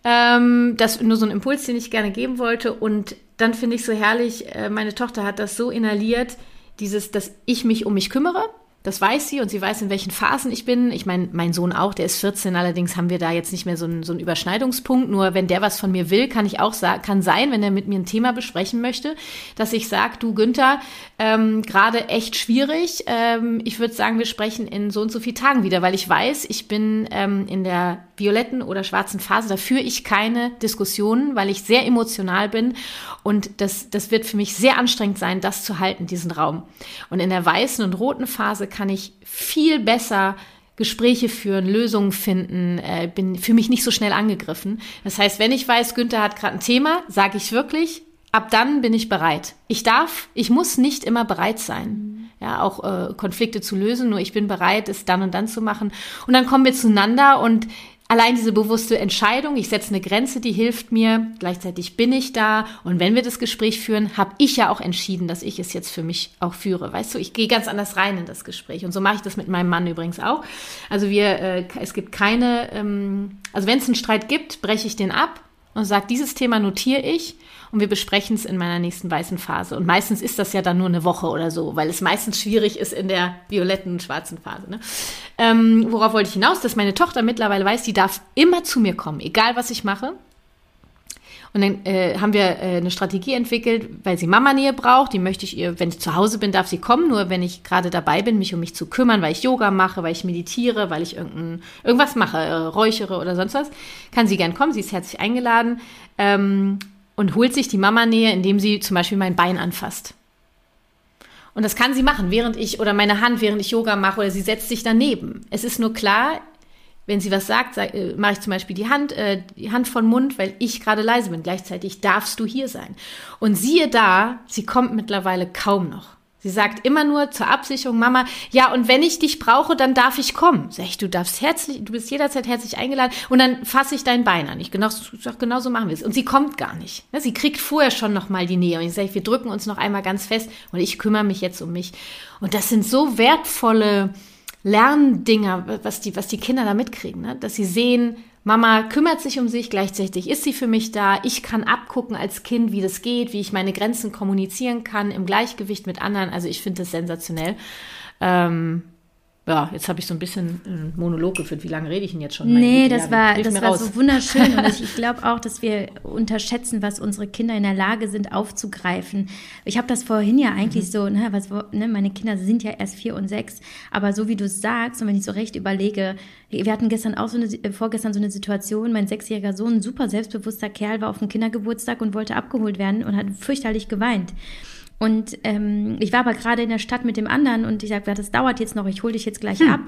[SPEAKER 1] Ähm, das ist nur so ein Impuls, den ich gerne geben wollte. Und dann finde ich so herrlich, äh, meine Tochter hat das so inhaliert, dieses, dass ich mich um mich kümmere das weiß sie und sie weiß, in welchen Phasen ich bin. Ich meine, mein Sohn auch, der ist 14, allerdings haben wir da jetzt nicht mehr so einen, so einen Überschneidungspunkt. Nur wenn der was von mir will, kann ich auch sagen, kann sein, wenn er mit mir ein Thema besprechen möchte, dass ich sage, du Günther, ähm, gerade echt schwierig. Ähm, ich würde sagen, wir sprechen in so und so vielen Tagen wieder, weil ich weiß, ich bin ähm, in der violetten oder schwarzen Phase. Da führe ich keine Diskussionen, weil ich sehr emotional bin und das, das wird für mich sehr anstrengend sein, das zu halten, diesen Raum. Und in der weißen und roten Phase kann ich viel besser Gespräche führen, Lösungen finden, äh, bin für mich nicht so schnell angegriffen. Das heißt, wenn ich weiß, Günther hat gerade ein Thema, sage ich wirklich, ab dann bin ich bereit. Ich darf, ich muss nicht immer bereit sein, ja, auch äh, Konflikte zu lösen, nur ich bin bereit, es dann und dann zu machen. Und dann kommen wir zueinander und allein diese bewusste Entscheidung, ich setze eine Grenze, die hilft mir, gleichzeitig bin ich da und wenn wir das Gespräch führen, habe ich ja auch entschieden, dass ich es jetzt für mich auch führe. Weißt du, ich gehe ganz anders rein in das Gespräch und so mache ich das mit meinem Mann übrigens auch. Also wir, äh, es gibt keine, ähm, also wenn es einen Streit gibt, breche ich den ab und sage, dieses Thema notiere ich und wir besprechen es in meiner nächsten weißen Phase. Und meistens ist das ja dann nur eine Woche oder so, weil es meistens schwierig ist in der violetten und schwarzen Phase. Ne? Ähm, worauf wollte ich hinaus? Dass meine Tochter mittlerweile weiß, die darf immer zu mir kommen, egal was ich mache. Und dann äh, haben wir äh, eine Strategie entwickelt, weil sie Mama-Nähe braucht. Die möchte ich ihr, wenn ich zu Hause bin, darf sie kommen. Nur wenn ich gerade dabei bin, mich um mich zu kümmern, weil ich Yoga mache, weil ich meditiere, weil ich irgendwas mache, äh, räuchere oder sonst was, kann sie gern kommen. Sie ist herzlich eingeladen. Ähm, und holt sich die Mama näher, indem sie zum Beispiel mein Bein anfasst. Und das kann sie machen, während ich oder meine Hand, während ich Yoga mache oder sie setzt sich daneben. Es ist nur klar, wenn sie was sagt, sag, äh, mache ich zum Beispiel die Hand, äh, die Hand von Mund, weil ich gerade leise bin. Gleichzeitig darfst du hier sein. Und siehe da, sie kommt mittlerweile kaum noch. Sie sagt immer nur zur Absicherung, Mama, ja, und wenn ich dich brauche, dann darf ich kommen. Sag ich, du darfst herzlich, du bist jederzeit herzlich eingeladen und dann fasse ich dein Bein an. Ich genau, genau so machen wir es. Und sie kommt gar nicht. Ne, sie kriegt vorher schon nochmal die Nähe. Und ich sage, wir drücken uns noch einmal ganz fest und ich kümmere mich jetzt um mich. Und das sind so wertvolle Lerndinger, was die, was die Kinder da mitkriegen, ne? dass sie sehen, Mama kümmert sich um sich, gleichzeitig ist sie für mich da. Ich kann abgucken als Kind, wie das geht, wie ich meine Grenzen kommunizieren kann im Gleichgewicht mit anderen. Also ich finde das sensationell. Ähm, ja, jetzt habe ich so ein bisschen einen Monolog geführt. Wie lange rede ich denn jetzt schon?
[SPEAKER 3] Nee, das war, das war so wunderschön. Und ich, glaube auch, dass wir unterschätzen, was unsere Kinder in der Lage sind, aufzugreifen. Ich habe das vorhin ja eigentlich mhm. so, ne, was, ne, meine Kinder sind ja erst vier und sechs, aber so wie du sagst und wenn ich so recht überlege, wir hatten gestern auch so eine, äh, vorgestern so eine Situation, mein sechsjähriger Sohn, ein super selbstbewusster Kerl, war auf dem Kindergeburtstag und wollte abgeholt werden und hat fürchterlich geweint. Und ähm, ich war aber gerade in der Stadt mit dem anderen und ich sagte, das dauert jetzt noch, ich hole dich jetzt gleich hm. ab.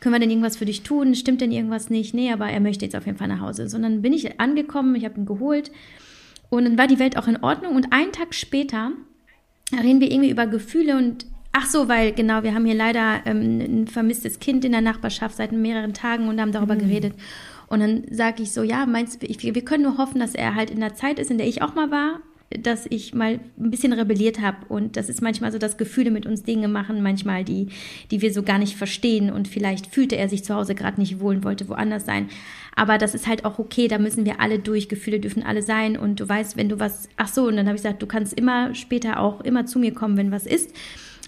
[SPEAKER 3] Können wir denn irgendwas für dich tun? Stimmt denn irgendwas nicht? Nee, aber er möchte jetzt auf jeden Fall nach Hause. Sondern bin ich angekommen, ich habe ihn geholt und dann war die Welt auch in Ordnung. Und einen Tag später reden wir irgendwie über Gefühle und ach so, weil genau, wir haben hier leider ähm, ein vermisstes Kind in der Nachbarschaft seit mehreren Tagen und haben darüber mhm. geredet. Und dann sage ich so, ja, meinst du, wir können nur hoffen, dass er halt in der Zeit ist, in der ich auch mal war, dass ich mal ein bisschen rebelliert habe. Und das ist manchmal so, dass Gefühle mit uns Dinge machen, manchmal die, die wir so gar nicht verstehen. Und vielleicht fühlte er sich zu Hause gerade nicht wohl und wollte woanders sein. Aber das ist halt auch okay, da müssen wir alle durch. Gefühle dürfen alle sein. Und du weißt, wenn du was, ach so, und dann habe ich gesagt, du kannst immer später auch immer zu mir kommen, wenn was ist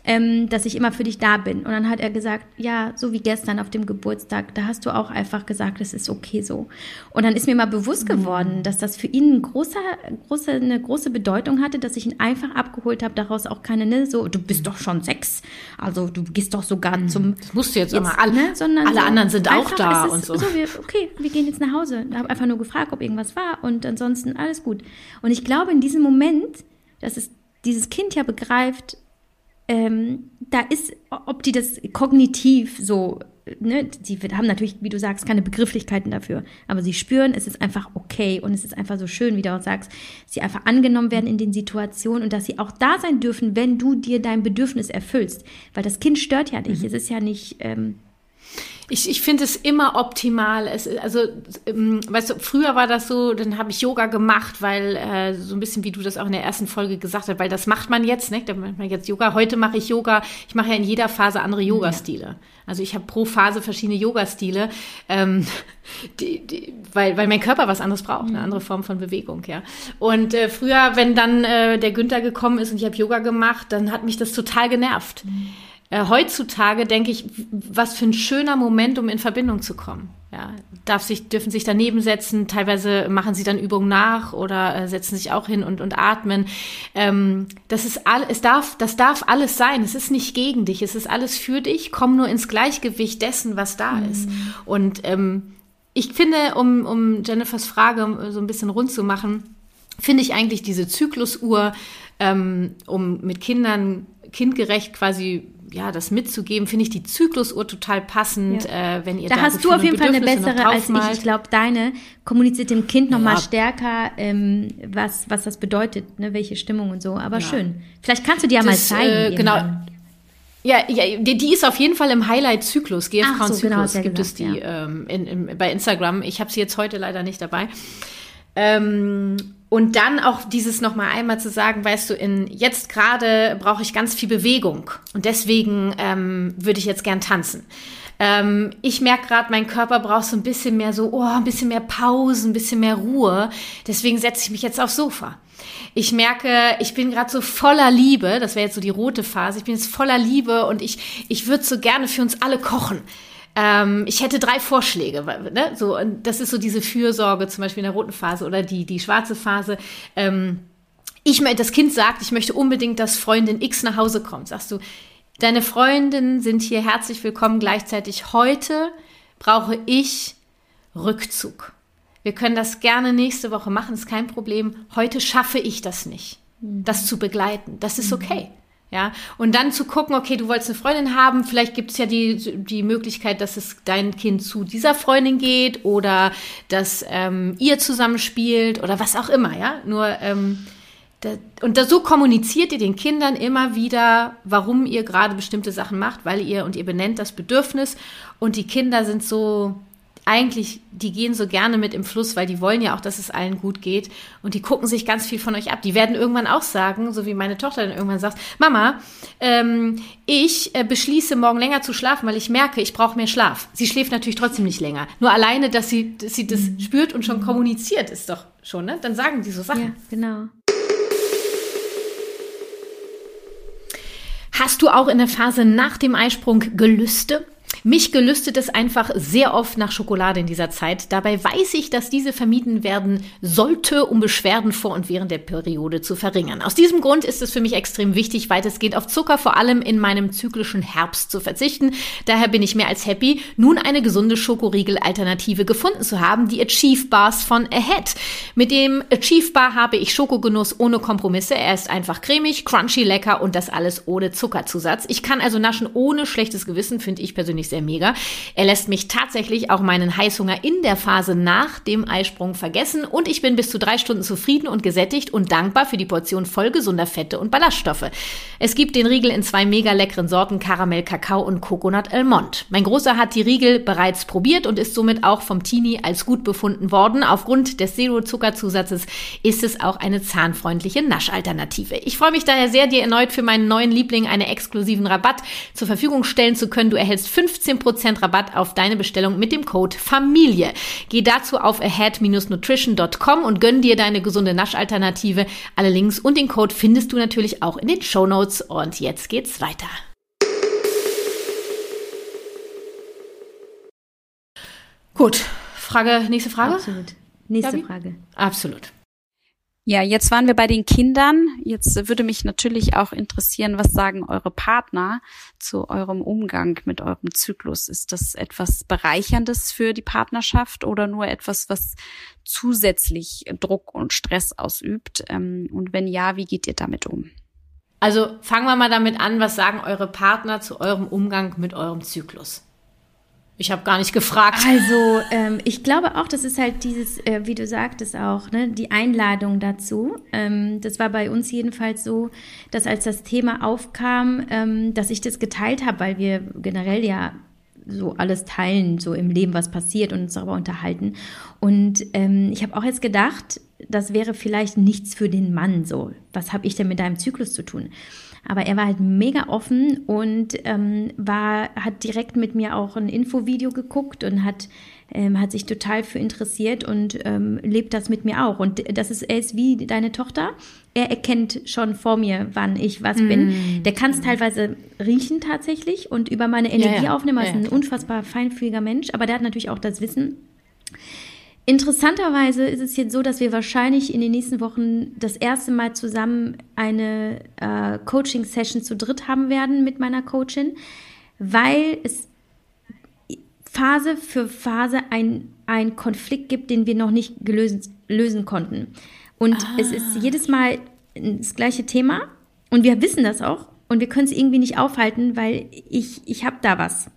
[SPEAKER 3] ähm, dass ich immer für dich da bin. Und dann hat er gesagt, ja, so wie gestern auf dem Geburtstag, da hast du auch einfach gesagt, es ist okay so. Und dann ist mir mal bewusst geworden, dass das für ihn ein großer, große, eine große Bedeutung hatte, dass ich ihn einfach abgeholt habe, daraus auch keine, ne, so, du bist doch schon sechs, also du gehst doch sogar mhm. zum.
[SPEAKER 1] Das musst du jetzt, jetzt immer, alle, ne, sondern alle so anderen sind auch da und so.
[SPEAKER 3] so wir, okay, wir gehen jetzt nach Hause. Ich habe einfach nur gefragt, ob irgendwas war und ansonsten alles gut. Und ich glaube, in diesem Moment, dass es dieses Kind ja begreift, ähm, da ist, ob die das kognitiv so, ne, die haben natürlich, wie du sagst, keine Begrifflichkeiten dafür, aber sie spüren, es ist einfach okay und es ist einfach so schön, wie du auch sagst, sie einfach angenommen werden in den Situationen und dass sie auch da sein dürfen, wenn du dir dein Bedürfnis erfüllst, weil das Kind stört ja dich, mhm. es ist ja nicht, ähm,
[SPEAKER 1] ich, ich finde es immer optimal. Es, also, ähm, weißt du, früher war das so, dann habe ich Yoga gemacht, weil äh, so ein bisschen wie du das auch in der ersten Folge gesagt hast, weil das macht man jetzt, ne? Da macht man jetzt Yoga. Heute mache ich Yoga. Ich mache ja in jeder Phase andere Yoga-Stile. Ja. Also ich habe pro Phase verschiedene Yoga-Stile, ähm, die, die, weil, weil mein Körper was anderes braucht, eine mhm. andere Form von Bewegung, ja. Und äh, früher, wenn dann äh, der Günther gekommen ist und ich habe Yoga gemacht, dann hat mich das total genervt. Mhm äh, heutzutage denke ich, was für ein schöner Moment, um in Verbindung zu kommen. Ja, darf sich, dürfen sich daneben setzen, teilweise machen sie dann Übungen nach oder äh, setzen sich auch hin und, und atmen. Ähm, das ist all, es darf, das darf alles sein. Es ist nicht gegen dich, es ist alles für dich. Komm nur ins Gleichgewicht dessen, was da mhm. ist. Und ähm, ich finde, um, um Jennifers Frage so ein bisschen rund zu machen, finde ich eigentlich diese Zyklusuhr, ähm, um mit Kindern kindgerecht quasi ja, das mitzugeben, finde ich die Zyklusuhr total passend, ja. äh, wenn ihr
[SPEAKER 3] da, da hast du auf jeden Fall eine bessere als ich. Ich glaube, deine kommuniziert dem Kind noch ja. mal stärker, ähm, was was das bedeutet, ne, welche Stimmung und so. Aber ja. schön. Vielleicht kannst du dir ja mal zeigen.
[SPEAKER 1] Äh, genau. Ja, ja, die, die, ist auf jeden Fall im Highlight-Zyklus, GFK-Zyklus so, genau, gibt gesagt, es die ähm, in, in, bei Instagram. Ich habe sie jetzt heute leider nicht dabei. Ähm, und dann auch dieses nochmal einmal zu sagen, weißt du, in jetzt gerade brauche ich ganz viel Bewegung und deswegen ähm, würde ich jetzt gern tanzen. Ähm, ich merke gerade, mein Körper braucht so ein bisschen mehr so, oh, ein bisschen mehr Pause, ein bisschen mehr Ruhe. Deswegen setze ich mich jetzt aufs Sofa. Ich merke, ich bin gerade so voller Liebe, das wäre jetzt so die rote Phase, ich bin jetzt voller Liebe und ich, ich würde so gerne für uns alle kochen. Ähm, ich hätte drei Vorschläge. Ne? So, und das ist so diese Fürsorge, zum Beispiel in der roten Phase oder die, die schwarze Phase. Ähm, ich, das Kind sagt, ich möchte unbedingt, dass Freundin X nach Hause kommt. Sagst du, deine Freundinnen sind hier herzlich willkommen. Gleichzeitig heute brauche ich Rückzug. Wir können das gerne nächste Woche machen, ist kein Problem. Heute schaffe ich das nicht, das zu begleiten. Das ist okay. Ja, und dann zu gucken, okay, du wolltest eine Freundin haben, vielleicht gibt es ja die, die Möglichkeit, dass es dein Kind zu dieser Freundin geht oder dass ähm, ihr zusammenspielt oder was auch immer, ja. Nur ähm, da, und da, so kommuniziert ihr den Kindern immer wieder, warum ihr gerade bestimmte Sachen macht, weil ihr und ihr benennt das Bedürfnis und die Kinder sind so eigentlich, die gehen so gerne mit im Fluss, weil die wollen ja auch, dass es allen gut geht und die gucken sich ganz viel von euch ab. Die werden irgendwann auch sagen, so wie meine Tochter dann irgendwann sagt, Mama, ähm, ich äh, beschließe morgen länger zu schlafen, weil ich merke, ich brauche mehr Schlaf. Sie schläft natürlich trotzdem nicht länger. Nur alleine, dass sie, dass sie das mhm. spürt und schon kommuniziert, ist doch schon, ne? Dann sagen die so Sachen. Ja,
[SPEAKER 3] genau.
[SPEAKER 1] Hast du auch in der Phase nach dem Eisprung Gelüste? Mich gelüstet es einfach sehr oft nach Schokolade in dieser Zeit. Dabei weiß ich, dass diese vermieden werden sollte, um Beschwerden vor und während der Periode zu verringern. Aus diesem Grund ist es für mich extrem wichtig, weitestgehend auf Zucker vor allem in meinem zyklischen Herbst zu verzichten. Daher bin ich mehr als happy, nun eine gesunde Schokoriegel-Alternative gefunden zu haben, die Achieve Bars von Ahead. Mit dem Achieve Bar habe ich Schokogenuss ohne Kompromisse. Er ist einfach cremig, crunchy, lecker und das alles ohne Zuckerzusatz. Ich kann also naschen ohne schlechtes Gewissen, finde ich persönlich sehr sehr mega. Er lässt mich tatsächlich auch meinen Heißhunger in der Phase nach dem Eisprung vergessen und ich bin bis zu drei Stunden zufrieden und gesättigt und dankbar für die Portion voll gesunder Fette und Ballaststoffe. Es gibt den Riegel in zwei mega leckeren Sorten Karamell, Kakao und Coconut Almond. Mein Großer hat die Riegel bereits probiert und ist somit auch vom Teenie als gut befunden worden. Aufgrund des Zero-Zuckerzusatzes ist es auch eine zahnfreundliche Naschalternative. Ich freue mich daher sehr, dir erneut für meinen neuen Liebling einen exklusiven Rabatt zur Verfügung stellen zu können. Du erhältst 15% Rabatt auf deine Bestellung mit dem Code Familie. Geh dazu auf ahead-nutrition.com und gönn dir deine gesunde Naschalternative. Alle Links und den Code findest du natürlich auch in den Show Notes. Und jetzt geht's weiter. Gut, Frage, nächste Frage?
[SPEAKER 3] Absolut. Nächste
[SPEAKER 1] Gabi?
[SPEAKER 3] Frage.
[SPEAKER 1] Absolut.
[SPEAKER 2] Ja, jetzt waren wir bei den Kindern. Jetzt würde mich natürlich auch interessieren, was sagen eure Partner zu eurem Umgang mit eurem Zyklus? Ist das etwas Bereicherndes für die Partnerschaft oder nur etwas, was zusätzlich Druck und Stress ausübt? Ähm, Und wenn ja, wie geht ihr damit um?
[SPEAKER 1] Also fangen wir mal damit an, was sagen eure Partner zu eurem Umgang mit eurem Zyklus? Ich habe gar nicht gefragt.
[SPEAKER 3] Also, ähm, ich glaube auch, das ist halt dieses, äh, wie du sagtest auch, ne, die Einladung dazu. Ähm, das war bei uns jedenfalls so, dass als das Thema aufkam, ähm, dass ich das geteilt habe, weil wir generell ja so alles teilen, so im Leben, was passiert und uns darüber unterhalten. Und ähm, ich habe auch jetzt gedacht, das wäre vielleicht nichts für den Mann so. Was habe ich denn mit deinem Zyklus zu tun? Aber er war halt mega offen und ähm, war, hat direkt mit mir auch ein Infovideo geguckt und hat, ähm, hat sich total für interessiert und ähm, lebt das mit mir auch. Und das ist, er ist wie deine Tochter. Er erkennt schon vor mir, wann ich was bin. Der kann es teilweise riechen tatsächlich und über meine Energie
[SPEAKER 1] ja.
[SPEAKER 3] aufnehmen. Er
[SPEAKER 1] Ja,
[SPEAKER 3] ist
[SPEAKER 1] ja,
[SPEAKER 3] ein unfassbar feinfühliger Mensch, aber der hat natürlich auch das Wissen. Interessanterweise ist es jetzt so, dass wir wahrscheinlich in den nächsten Wochen das erste Mal zusammen eine äh, Coaching-Session zu dritt haben werden mit meiner Coachin, weil es Phase für Phase ein, ein Konflikt gibt, den wir noch nicht gelöst, lösen konnten. Und es ist jedes Mal das gleiche Thema und wir wissen das auch und wir können es irgendwie nicht aufhalten, weil ich, ich habe da was.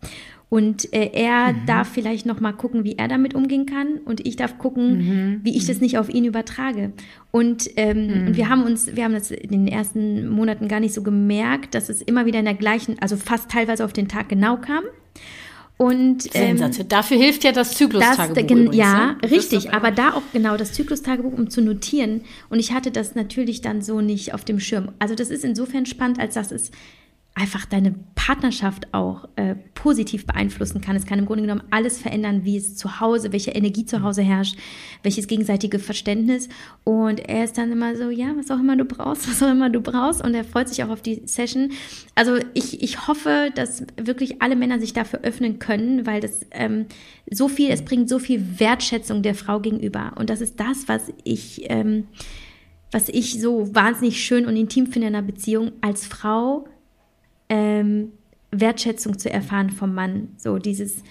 [SPEAKER 3] Und äh, er darf vielleicht noch mal gucken, wie er damit umgehen kann und ich darf gucken, wie ich das nicht auf ihn übertrage. Und, ähm, und wir haben uns, wir haben das in den ersten Monaten gar nicht so gemerkt, dass es immer wieder in der gleichen, also fast teilweise auf den Tag genau kam. Und ähm,
[SPEAKER 1] Sensation. Dafür hilft ja das
[SPEAKER 3] das,
[SPEAKER 1] Zyklustagebuch übrigens,
[SPEAKER 3] ja,
[SPEAKER 1] ne? Das
[SPEAKER 3] richtig,
[SPEAKER 1] doch-
[SPEAKER 3] aber da auch genau das Zyklustagebuch, um zu notieren. Und ich hatte das natürlich dann so nicht auf dem Schirm. Also das ist insofern spannend, als dass es einfach deine Partnerschaft auch äh, positiv beeinflussen kann. Es kann im Grunde genommen alles verändern, wie es zu Hause, welche Energie zu Hause herrscht, welches gegenseitige Verständnis. Und er ist dann immer so, ja, was auch immer du brauchst, was auch immer du brauchst. Und er freut sich auch auf die Session. Also ich, ich hoffe, dass wirklich alle Männer sich dafür öffnen können, weil das ähm, so viel, es bringt so viel Wertschätzung der Frau gegenüber. Und das ist das, was ich, ähm, was ich so wahnsinnig schön und intim finde in einer Beziehung als Frau ähm, Wertschätzung zu erfahren vom Mann. So dieses,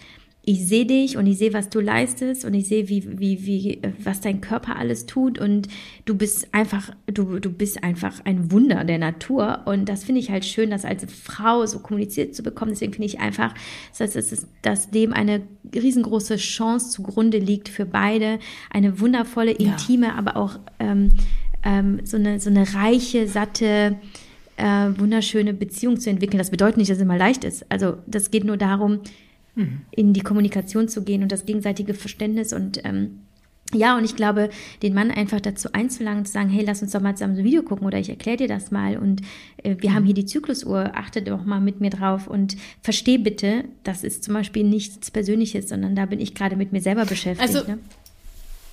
[SPEAKER 3] ich sehe dich und ich sehe, was du leistest und ich sehe, wie, wie, wie, was dein Körper alles tut und du bist einfach, du, du bist einfach ein Wunder der Natur und das finde ich halt schön, das als Frau so kommuniziert zu bekommen. Deswegen finde ich einfach, dass, dass, dass dem eine riesengroße Chance zugrunde liegt für beide, eine wundervolle, intime, aber auch ähm, ähm, so, eine, so eine reiche, satte, äh, wunderschöne Beziehung zu entwickeln. Das bedeutet nicht, dass es immer leicht ist. Also das geht nur darum, in die Kommunikation zu gehen und das gegenseitige Verständnis und ähm, ja, und ich glaube, den Mann einfach dazu einzuladen und zu sagen, hey, lass uns doch mal zusammen so ein Video gucken oder ich erkläre dir das mal und äh, wir haben hier die Zyklusuhr, achte doch mal mit mir drauf und versteh bitte, das ist zum Beispiel nichts Persönliches, sondern da bin ich gerade mit mir selber beschäftigt.
[SPEAKER 1] Also-
[SPEAKER 3] ne?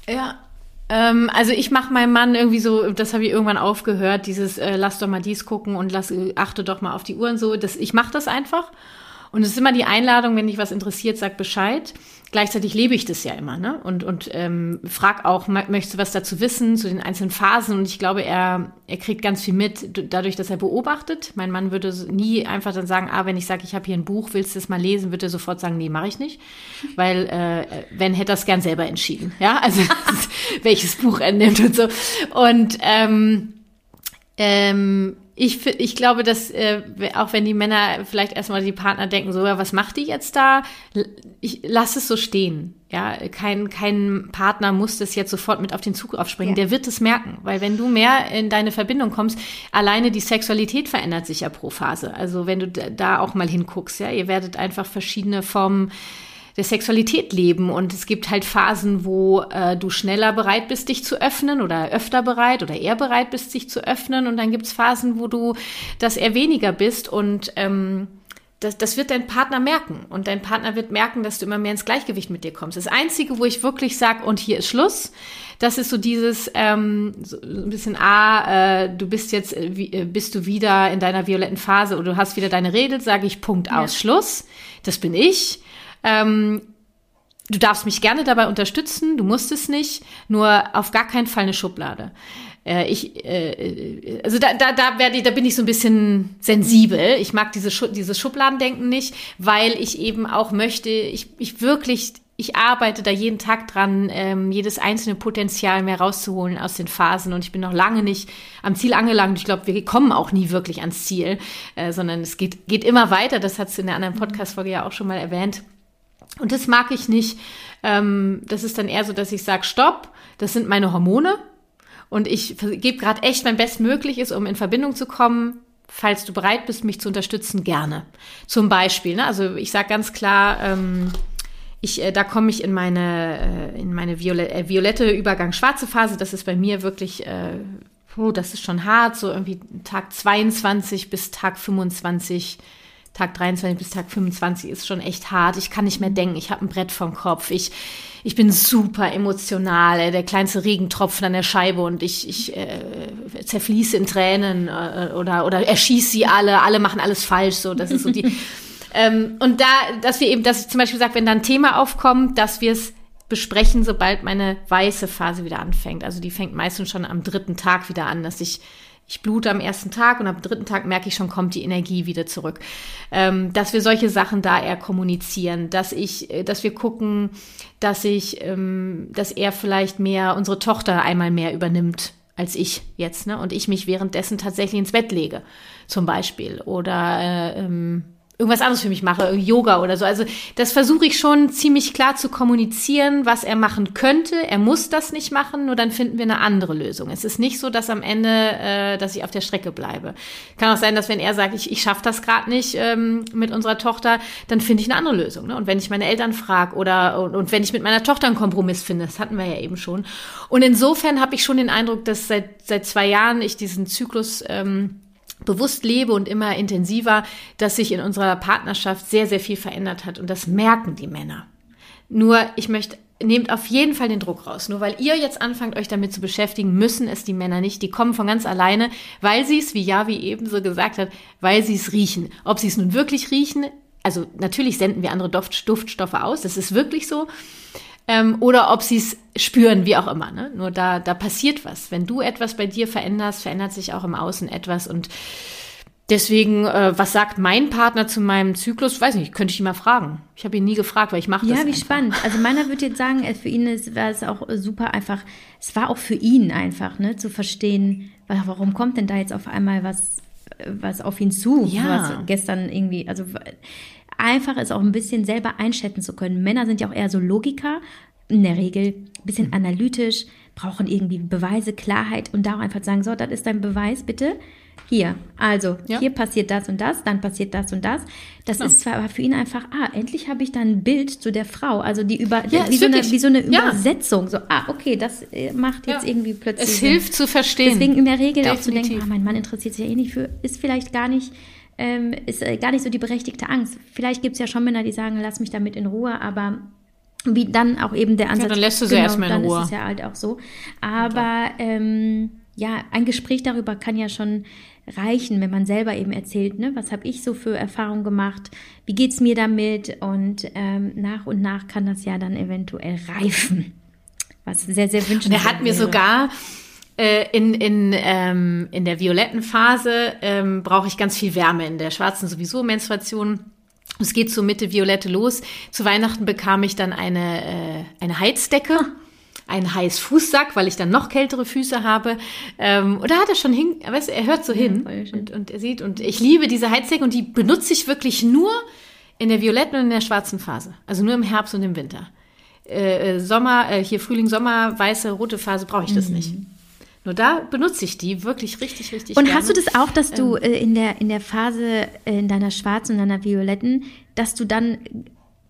[SPEAKER 1] Ja. Ähm, also ich mache meinem Mann irgendwie so, das habe ich irgendwann aufgehört, dieses äh, lass doch mal dies gucken und lass äh, achte doch mal auf die Uhren so. Das, ich mache das einfach. Und es ist immer die Einladung, wenn dich was interessiert, sag Bescheid. Gleichzeitig lebe ich das ja immer, ne? Und, und ähm, frag auch, möchtest du was dazu wissen, zu den einzelnen Phasen? Und ich glaube, er, er kriegt ganz viel mit, dadurch, dass er beobachtet. Mein Mann würde nie einfach dann sagen, ah, wenn ich sage, ich habe hier ein Buch, willst du es mal lesen, würde er sofort sagen, nee, mache ich nicht. Weil, äh, wenn, hätte er es gern selber entschieden. Ja, also welches Buch er nimmt und so. Und ähm, ähm, ich, ich glaube, dass äh, auch wenn die Männer vielleicht erstmal die Partner denken, so, ja, was macht die jetzt da? Ich lass es so stehen. Ja, kein, kein Partner muss das jetzt sofort mit auf den Zug aufspringen. Ja. Der wird es merken, weil wenn du mehr in deine Verbindung kommst, alleine die Sexualität verändert sich ja pro Phase. Also wenn du da auch mal hinguckst, ja, ihr werdet einfach verschiedene Formen der Sexualität leben. Und es gibt halt Phasen, wo äh, du schneller bereit bist, dich zu öffnen oder öfter bereit oder eher bereit bist, sich zu öffnen. Und dann gibt es Phasen, wo du das eher weniger bist und ähm, das, das wird dein Partner merken. Und dein Partner wird merken, dass du immer mehr ins Gleichgewicht mit dir kommst. Das Einzige, wo ich wirklich sage, und hier ist Schluss, das ist so dieses ähm, so ein bisschen, ah, äh, du bist jetzt, äh, wie, äh, bist du wieder in deiner violetten Phase oder du hast wieder deine Regel, sage ich Punkt ja. aus Schluss. Das bin ich. Ähm, du darfst mich gerne dabei unterstützen, du musst es nicht, nur auf gar keinen Fall eine Schublade. Äh, ich, äh, also da, da, da, werde ich, da bin ich so ein bisschen sensibel. Ich mag diese Schu dieses Schubladendenken nicht, weil ich eben auch möchte, ich, ich wirklich ich arbeite da jeden Tag dran, ähm, jedes einzelne Potenzial mehr rauszuholen aus den Phasen. Und ich bin noch lange nicht am Ziel angelangt. Ich glaube, wir kommen auch nie wirklich ans Ziel, äh, sondern es geht, geht immer weiter. Das hat du in der anderen Podcast-Folge ja auch schon mal erwähnt. Und das mag ich nicht. Ähm, das ist dann eher so, dass ich sage, stopp, das sind meine Hormone. Und ich gebe gerade echt mein Bestmögliches, um in Verbindung zu kommen. Falls du bereit bist, mich zu unterstützen, gerne. Zum Beispiel, ne? also ich sage ganz klar, ähm, ich, äh, da komme ich in meine, äh, in meine viole äh, violette Übergang-schwarze Phase. Das ist bei mir wirklich, oh, das ist schon hart, so irgendwie Tag 22 bis Tag 25 Tag 23 bis Tag 25 ist schon echt hart. Ich kann nicht mehr denken. Ich habe ein Brett vom Kopf. Ich, ich bin super emotional. Äh, der kleinste Regentropfen an der Scheibe und ich, ich äh, zerfließe in Tränen äh, oder, oder erschieße sie alle. Alle machen alles falsch. So, das ist so die. ähm, und da, dass wir eben, dass ich zum Beispiel sage, wenn da ein Thema aufkommt, dass wir es besprechen, sobald meine weiße Phase wieder anfängt. Also die fängt meistens schon am dritten Tag wieder an, dass ich ich blute am ersten Tag und am dritten Tag merke ich schon, kommt die Energie wieder zurück. Ähm, dass wir solche Sachen da eher kommunizieren, dass ich, äh, dass wir gucken, dass ich, ähm, dass er vielleicht mehr unsere Tochter einmal mehr übernimmt als ich jetzt, ne? Und ich mich währenddessen tatsächlich ins Bett lege, zum Beispiel. Oder äh, ähm, irgendwas anderes für mich mache, Yoga oder so. Also das versuche ich schon ziemlich klar zu kommunizieren, was er machen könnte. Er muss das nicht machen, nur dann finden wir eine andere Lösung. Es ist nicht so, dass am Ende, äh, dass ich auf der Strecke bleibe. Kann auch sein, dass wenn er sagt, ich, ich schaffe das gerade nicht ähm, mit unserer Tochter, dann finde ich eine andere Lösung. Ne? Und wenn ich meine Eltern frage oder und, und wenn ich mit meiner Tochter einen Kompromiss finde, das hatten wir ja eben schon. Und insofern habe ich schon den Eindruck, dass seit seit zwei Jahren ich diesen Zyklus ähm, bewusst lebe und immer intensiver, dass sich in unserer Partnerschaft sehr, sehr viel verändert hat. Und das merken die Männer. Nur, ich möchte, nehmt auf jeden Fall den Druck raus. Nur weil ihr jetzt anfangt, euch damit zu beschäftigen, müssen es die Männer nicht. Die kommen von ganz alleine, weil sie es, wie Javi eben so gesagt hat, weil sie es riechen. Ob sie es nun wirklich riechen, also natürlich senden wir andere Duft, Duftstoffe aus, das ist wirklich so ähm, oder ob sie es spüren, wie auch immer. Ne? Nur da, da passiert was. Wenn du etwas bei dir veränderst, verändert sich auch im Außen etwas und Deswegen, äh, was sagt mein Partner zu meinem Zyklus? Weiß nicht, könnte ich ihn mal fragen. Ich habe ihn nie gefragt, weil ich mache
[SPEAKER 3] ja,
[SPEAKER 1] das.
[SPEAKER 3] Ja, wie
[SPEAKER 1] einfach.
[SPEAKER 3] spannend. Also meiner würde jetzt sagen, äh, für ihn ist, war es auch super einfach. Es war auch für ihn einfach, ne, zu verstehen, warum kommt denn da jetzt auf einmal was, äh, was auf ihn zu, ja. was gestern irgendwie, also einfach es auch ein bisschen selber einschätzen zu können. Männer sind ja auch eher so Logiker, in der Regel ein bisschen mhm. analytisch, brauchen irgendwie Beweise, Klarheit und da auch einfach sagen, so, das ist dein Beweis, bitte. Hier, also ja. hier passiert das und das, dann passiert das und das. Das genau. ist zwar für ihn einfach, ah, endlich habe ich dann ein Bild zu der Frau, also die über ja, wie, so eine, wie, so eine, Übersetzung, so ah, okay, das äh, macht jetzt irgendwie plötzlich.
[SPEAKER 1] Es hilft zu verstehen.
[SPEAKER 3] Deswegen in der Regel Definitiv. auch zu denken, ah, mein Mann interessiert sich ja eh nicht für, ist vielleicht gar nicht ähm, ist äh, gar nicht so die berechtigte Angst. Vielleicht gibt es ja schon Männer, die sagen, lass mich damit in Ruhe, aber wie dann auch eben der Ansatz. Ja,
[SPEAKER 1] dann lässt du sie genau, erstmal in Ruhe.
[SPEAKER 3] Dann ist es ja halt auch so. Aber ähm, ja, ein Gespräch darüber kann ja schon reichen, wenn man selber eben erzählt, ne, was habe ich so für Erfahrungen gemacht, wie geht's mir damit und ähm, nach und nach kann das ja dann eventuell reifen, was sehr sehr wünschenswert.
[SPEAKER 1] Er hat mir wäre. sogar in, in, ähm, in der violetten Phase ähm, brauche ich ganz viel Wärme, in der schwarzen sowieso Menstruation. Es geht so Mitte Violette los. Zu Weihnachten bekam ich dann eine, äh, eine Heizdecke. einen Heißfußsack, weil ich dann noch kältere Füße habe. Ähm, und da hat er schon hin, weißt du, er hört so hin und, und er sieht. Und ich liebe diese Heizdecke und die benutze ich wirklich nur in der violetten und in der schwarzen Phase. Also nur im Herbst und im Winter. Äh, äh Sommer, äh, hier Frühling, Sommer, weiße, rote Phase brauche ich das mhm. nicht. Nur da benutze ich die wirklich richtig, richtig
[SPEAKER 3] Und gerne. hast du das auch, dass du ähm, äh, in, der, in der Phase, äh, in deiner schwarzen und deiner violetten, dass du dann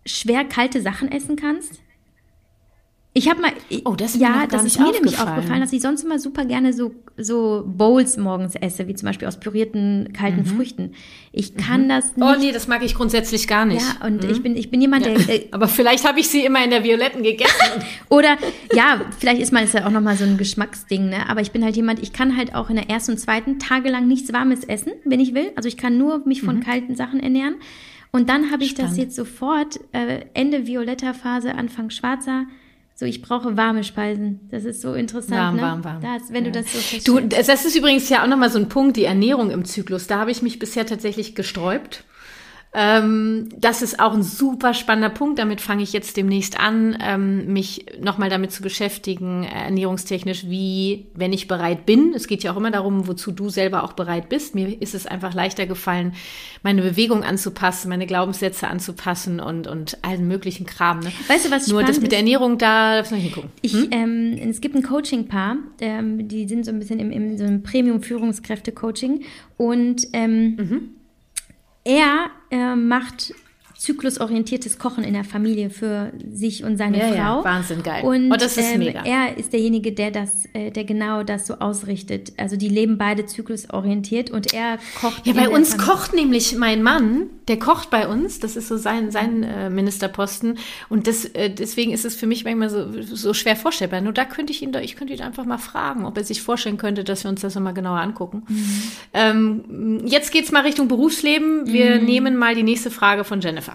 [SPEAKER 3] schwer kalte Sachen essen kannst? Ich habe mal,
[SPEAKER 1] oh, das
[SPEAKER 3] ist ja, das ist mir nämlich aufgefallen, dass ich sonst immer super gerne so so Bowls morgens esse, wie zum Beispiel aus pürierten kalten mhm. Früchten. Ich kann mhm. das
[SPEAKER 1] nicht. Oh nee, das mag ich grundsätzlich gar nicht.
[SPEAKER 3] Ja, und mhm. ich bin ich bin jemand, der.
[SPEAKER 1] Äh, Aber vielleicht habe ich sie immer in der Violetten gegessen.
[SPEAKER 3] Oder ja, vielleicht ist man ist ja auch noch mal so ein Geschmacksding, ne? Aber ich bin halt jemand, ich kann halt auch in der ersten und zweiten tagelang nichts Warmes essen, wenn ich will. Also ich kann nur mich von mhm. kalten Sachen ernähren. Und dann habe ich Spannend. das jetzt sofort äh, Ende violetter Phase, Anfang schwarzer so, ich brauche warme Speisen. Das ist so interessant. Warm,
[SPEAKER 1] ne? warm, warm.
[SPEAKER 3] Das, wenn ja. du das so
[SPEAKER 1] verstehst. Du, das ist übrigens ja auch nochmal so ein Punkt, die Ernährung im Zyklus. Da habe ich mich bisher tatsächlich gesträubt. Ähm, das ist auch ein super spannender Punkt. Damit fange ich jetzt demnächst an, ähm, mich nochmal damit zu beschäftigen, äh, ernährungstechnisch, wie, wenn ich bereit bin. Es geht ja auch immer darum, wozu du selber auch bereit bist. Mir ist es einfach leichter gefallen, meine Bewegung anzupassen, meine Glaubenssätze anzupassen und, und allen möglichen Kram. Ne?
[SPEAKER 3] Weißt du, was
[SPEAKER 1] Nur das mit der Ernährung, da darfst du nicht hingucken.
[SPEAKER 3] Ich, hm? ähm, es gibt ein Coaching-Paar, ähm, die sind so ein bisschen im, im so einem Premium-Führungskräfte-Coaching und ähm, mhm er äh, macht zyklusorientiertes Kochen in der Familie für sich und seine
[SPEAKER 1] ja,
[SPEAKER 3] Frau.
[SPEAKER 1] Ja, Wahnsinn geil.
[SPEAKER 3] Und oh, das ist ähm, mega. er ist derjenige, der das, äh, der genau das so ausrichtet. Also die leben beide zyklusorientiert und er kocht.
[SPEAKER 1] Ja, bei uns Familie. kocht nämlich mein Mann, der kocht bei uns. Das ist so sein sein äh, Ministerposten und das äh, deswegen ist es für mich manchmal so, so schwer vorstellbar. Nur da könnte ich ihn, da ich könnte ihn einfach mal fragen, ob er sich vorstellen könnte, dass wir uns das nochmal genauer angucken. Mhm. Ähm, jetzt geht's mal Richtung Berufsleben. Wir mhm. nehmen mal die nächste Frage von Jennifer.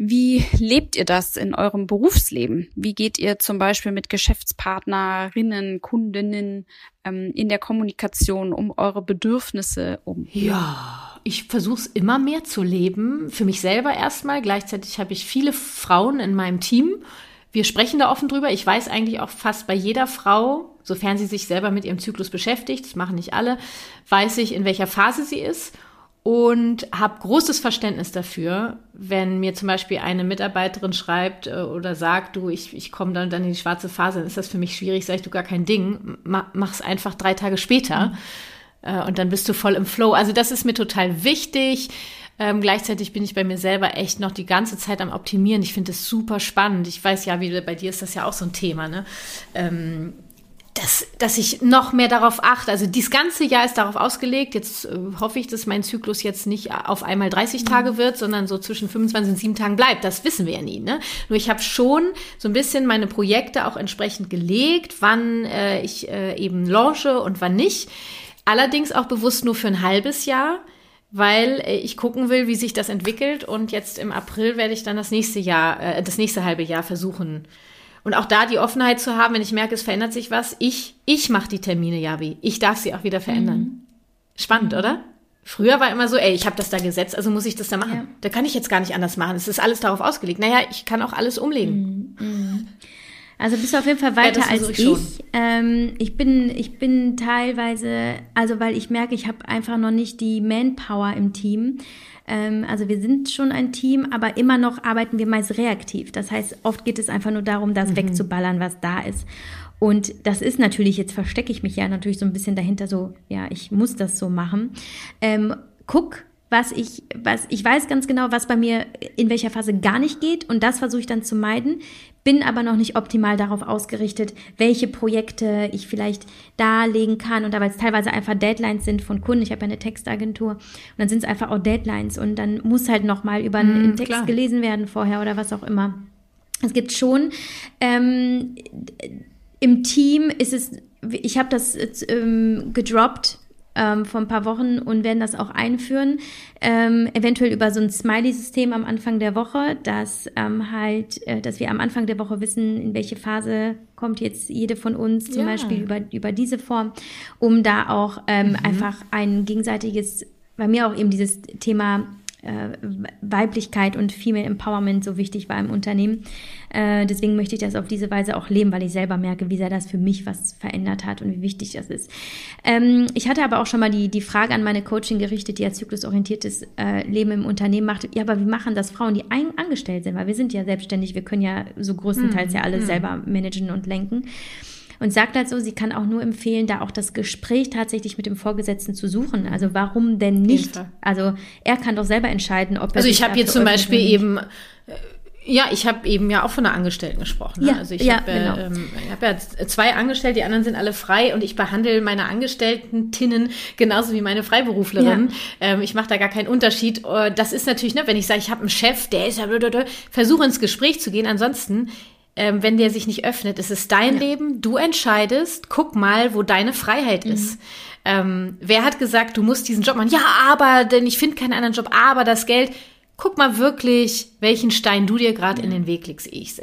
[SPEAKER 2] Wie lebt ihr das in eurem Berufsleben? Wie geht ihr zum Beispiel mit Geschäftspartnerinnen, Kundinnen ähm, in der Kommunikation um eure Bedürfnisse um?
[SPEAKER 1] Ja, ich versuche es immer mehr zu leben. Für mich selber erstmal. Gleichzeitig habe ich viele Frauen in meinem Team. Wir sprechen da offen drüber. Ich weiß eigentlich auch fast bei jeder Frau, sofern sie sich selber mit ihrem Zyklus beschäftigt, das machen nicht alle, weiß ich, in welcher Phase sie ist und habe großes Verständnis dafür, wenn mir zum Beispiel eine Mitarbeiterin schreibt äh, oder sagt, du, ich, ich komme dann, dann in die schwarze Phase, dann ist das für mich schwierig, sag ich, du gar kein Ding, mach es einfach drei Tage später mhm. und dann bist du voll im Flow. Also das ist mir total wichtig. Ähm, gleichzeitig bin ich bei mir selber echt noch die ganze Zeit am Optimieren. Ich finde das super spannend. Ich weiß ja, wie bei dir ist das ja auch so ein Thema, ne? Ähm, dass, dass ich noch mehr darauf achte. Also dieses ganze Jahr ist darauf ausgelegt. Jetzt äh, hoffe ich, dass mein Zyklus jetzt nicht auf einmal 30 mhm. Tage wird, sondern so zwischen 25 und 7 Tagen bleibt. Das wissen wir ja nie. Ne? Nur ich habe schon so ein bisschen meine Projekte auch entsprechend gelegt, wann äh, ich äh, eben launche und wann nicht. Allerdings auch bewusst nur für ein halbes Jahr weil äh, ich gucken will, wie sich das entwickelt und jetzt im April werde ich dann das nächste Jahr, äh, das nächste halbe Jahr versuchen und auch da die Offenheit zu haben, wenn ich merke, es verändert sich was, ich, ich mache die Termine, Javi. Ich darf sie auch wieder verändern. Mhm. Spannend, oder? Früher war immer so, ey, ich habe das da gesetzt, also muss ich das da machen. Ja. Da kann ich jetzt gar nicht anders machen. Es ist alles darauf ausgelegt. Naja, ich kann auch alles umlegen.
[SPEAKER 3] Mhm. Also bist du auf jeden Fall weiter ja, als ich. Ich. Ähm, ich bin, ich bin teilweise, also weil ich merke, ich habe einfach noch nicht die Manpower im Team. Ähm, also wir sind schon ein Team, aber immer noch arbeiten wir meist reaktiv. Das heißt, oft geht es einfach nur darum, das mhm. wegzuballern, was da ist. Und das ist natürlich, jetzt verstecke ich mich ja natürlich so ein bisschen dahinter, so, ja, ich muss das so machen. Ähm, guck, was ich, was ich weiß ganz genau, was bei mir in welcher Phase gar nicht geht und das versuche ich dann zu meiden bin aber noch nicht optimal darauf ausgerichtet, welche Projekte ich vielleicht darlegen kann. Und da, weil es teilweise einfach Deadlines sind von Kunden, ich habe ja eine Textagentur, und dann sind es einfach auch Deadlines und dann muss halt nochmal über einen mm, Text klar. gelesen werden vorher oder was auch immer. Es gibt schon ähm, im Team ist es, ich habe das ähm, gedroppt ähm, vor ein paar Wochen und werden das auch einführen. Ähm, eventuell über so ein Smiley-System am Anfang der Woche, dass ähm, halt, äh, dass wir am Anfang der Woche wissen, in welche Phase kommt jetzt jede von uns, zum ja. Beispiel über, über diese Form, um da auch ähm, mhm. einfach ein gegenseitiges, bei mir auch eben dieses Thema Weiblichkeit und Female Empowerment so wichtig war im Unternehmen. Äh, deswegen möchte ich das auf diese Weise auch leben, weil ich selber merke, wie sehr das für mich was verändert hat und wie wichtig das ist. Ähm, ich hatte aber auch schon mal die, die Frage an meine Coaching gerichtet, die ja zyklusorientiertes äh, Leben im Unternehmen macht. Ja, aber wie machen das Frauen, die ein angestellt sind? Weil wir sind ja selbstständig, wir können ja so größtenteils hm, ja alles hm. selber managen und lenken und sagt halt so, sie kann auch nur empfehlen, da auch das Gespräch tatsächlich mit dem Vorgesetzten zu suchen. Also warum denn nicht? Also er kann doch selber entscheiden, ob er.
[SPEAKER 1] Also ich habe hier zum Beispiel eben. Äh, ja, ich habe eben ja auch von einer Angestellten gesprochen. Ne?
[SPEAKER 3] Ja,
[SPEAKER 1] also ich
[SPEAKER 3] ja,
[SPEAKER 1] habe
[SPEAKER 3] genau.
[SPEAKER 1] ähm, hab ja zwei Angestellte, die anderen sind alle frei und ich behandle meine Angestellten-Tinnen genauso wie meine Freiberuflerin. Ja. Ähm, ich mache da gar keinen Unterschied. Äh, das ist natürlich, ne, wenn ich sage, ich habe einen Chef, der ist ja, versuche ins Gespräch zu gehen. Ansonsten ähm, wenn der sich nicht öffnet. Es ist dein ja. Leben, du entscheidest, guck mal, wo deine Freiheit mhm. ist. Ähm, wer hat gesagt, du musst diesen Job machen? Ja, aber, denn ich finde keinen anderen Job, aber das Geld guck mal wirklich, welchen Stein du dir gerade ja. in den Weg legst. Ich,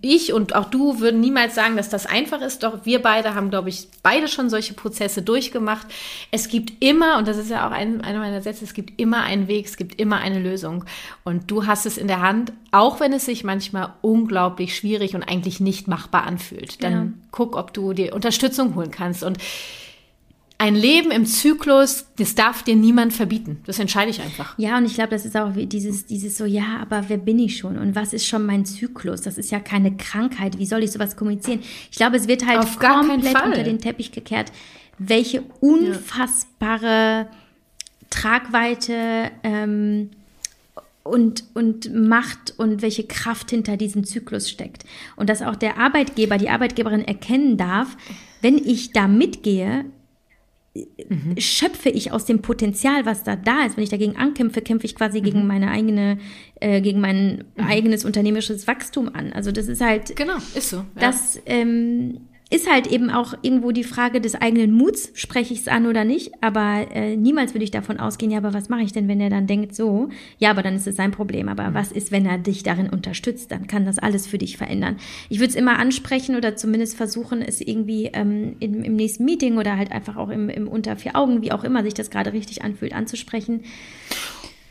[SPEAKER 1] ich und auch du würden niemals sagen, dass das einfach ist, doch wir beide haben, glaube ich, beide schon solche Prozesse durchgemacht. Es gibt immer, und das ist ja auch ein, einer meiner Sätze, es gibt immer einen Weg, es gibt immer eine Lösung. Und du hast es in der Hand, auch wenn es sich manchmal unglaublich schwierig und eigentlich nicht machbar anfühlt. Dann ja. guck, ob du dir Unterstützung holen kannst. Und ein Leben im Zyklus, das darf dir niemand verbieten. Das entscheide ich einfach.
[SPEAKER 3] Ja, und ich glaube, das ist auch dieses, dieses so, ja, aber wer bin ich schon? Und was ist schon mein Zyklus? Das ist ja keine Krankheit. Wie soll ich sowas kommunizieren? Ich glaube, es wird halt
[SPEAKER 1] Auf komplett
[SPEAKER 3] unter den Teppich gekehrt, welche unfassbare ja. Tragweite ähm, und, und Macht und welche Kraft hinter diesem Zyklus steckt. Und dass auch der Arbeitgeber, die Arbeitgeberin erkennen darf, wenn ich da mitgehe, mhm. schöpfe ich aus dem Potenzial, was da da ist. Wenn ich dagegen ankämpfe, kämpfe ich quasi mhm. gegen meine eigene, äh, gegen mein mhm. eigenes unternehmerisches Wachstum an. Also das ist halt.
[SPEAKER 1] Genau, ist so. Ja.
[SPEAKER 3] Das ähm, ist halt eben auch irgendwo die Frage des eigenen Muts, spreche ich es an oder nicht, aber äh, niemals würde ich davon ausgehen, ja, aber was mache ich denn, wenn er dann denkt so, ja, aber dann ist es sein Problem, aber mhm. was ist, wenn er dich darin unterstützt, dann kann das alles für dich verändern. Ich würde es immer ansprechen oder zumindest versuchen, es irgendwie ähm, im, im nächsten Meeting oder halt einfach auch im, im unter vier Augen, wie auch immer sich das gerade richtig anfühlt, anzusprechen.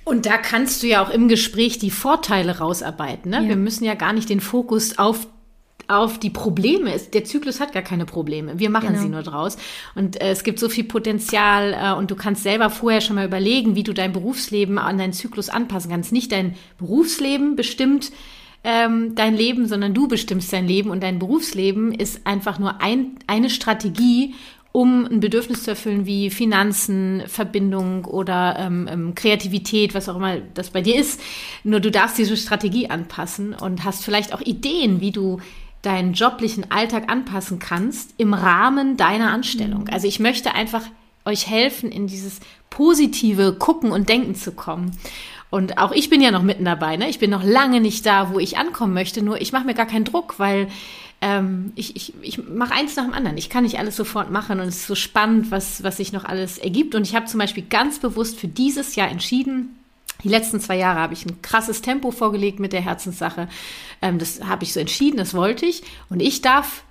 [SPEAKER 1] Und da kannst du ja auch im Gespräch die Vorteile rausarbeiten. Ne? Ja. Wir müssen ja gar nicht den Fokus auf auf die Probleme ist. Der Zyklus hat gar keine Probleme. Wir machen genau. sie nur draus. Und äh, es gibt so viel Potenzial äh, und du kannst selber vorher schon mal überlegen, wie du dein Berufsleben an deinen Zyklus anpassen kannst. Nicht dein Berufsleben bestimmt ähm, dein Leben, sondern du bestimmst dein Leben und dein Berufsleben ist einfach nur ein, eine Strategie, um ein Bedürfnis zu erfüllen wie Finanzen, Verbindung oder ähm, ähm, Kreativität, was auch immer das bei dir ist. Nur du darfst diese Strategie anpassen und hast vielleicht auch Ideen, wie du deinen joblichen Alltag anpassen kannst im Rahmen deiner Anstellung. Mhm. Also ich möchte einfach euch helfen, in dieses positive Gucken und Denken zu kommen. Und auch ich bin ja noch mitten dabei. Ne? Ich bin noch lange nicht da, wo ich ankommen möchte. Nur ich mache mir gar keinen Druck, weil ähm, ich, ich, ich mache eins nach dem anderen. Ich kann nicht alles sofort machen und es ist so spannend, was, was sich noch alles ergibt. Und ich habe zum Beispiel ganz bewusst für dieses Jahr entschieden, die letzten zwei Jahre habe ich ein krasses Tempo vorgelegt mit der Herzenssache. Ähm, das habe ich so entschieden, das wollte ich. Und ich darf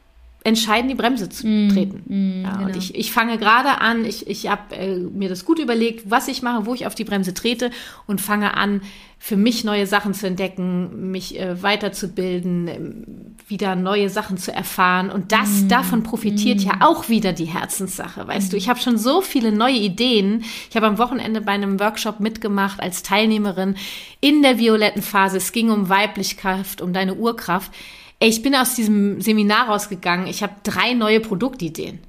[SPEAKER 1] entscheiden, die Bremse zu mm, treten. Mm, ja, genau. Und ich, ich fange gerade an, ich, ich habe äh, mir das gut überlegt, was ich mache, wo ich auf die Bremse trete und fange an, für mich neue Sachen zu entdecken, mich äh, weiterzubilden, ähm, wieder neue Sachen zu erfahren. Und das, mm, davon profitiert ja auch wieder die Herzenssache, weißt du. Ich habe schon so viele neue Ideen. Ich habe am Wochenende bei einem Workshop mitgemacht als Teilnehmerin in der violetten Phase. Es ging um Weiblichkeit, um deine Urkraft Ey, ich bin aus diesem Seminar rausgegangen. Ich habe drei neue Produktideen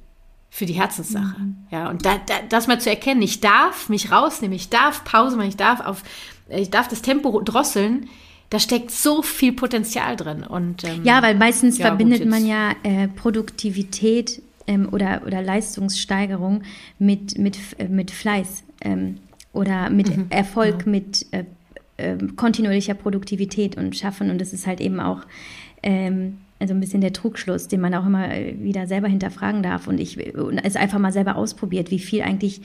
[SPEAKER 1] für die Herzenssache. Mhm. Ja, und da, da, das mal zu erkennen, ich darf mich rausnehmen, ich darf Pause machen, ich darf auf, ich darf das Tempo drosseln. Da steckt so viel Potenzial drin. Und, ähm,
[SPEAKER 3] ja, weil meistens ja, verbindet man ja äh, Produktivität ähm, oder, oder Leistungssteigerung mit, mit, äh, mit Fleiß ähm, oder mit mhm. Erfolg, ja. mit äh, ähm, kontinuierlicher Produktivität und Schaffen. Und das ist halt eben auch ähm, also ein bisschen der Trugschluss, den man auch immer wieder selber hinterfragen darf und ich und es einfach mal selber ausprobiert, wie viel eigentlich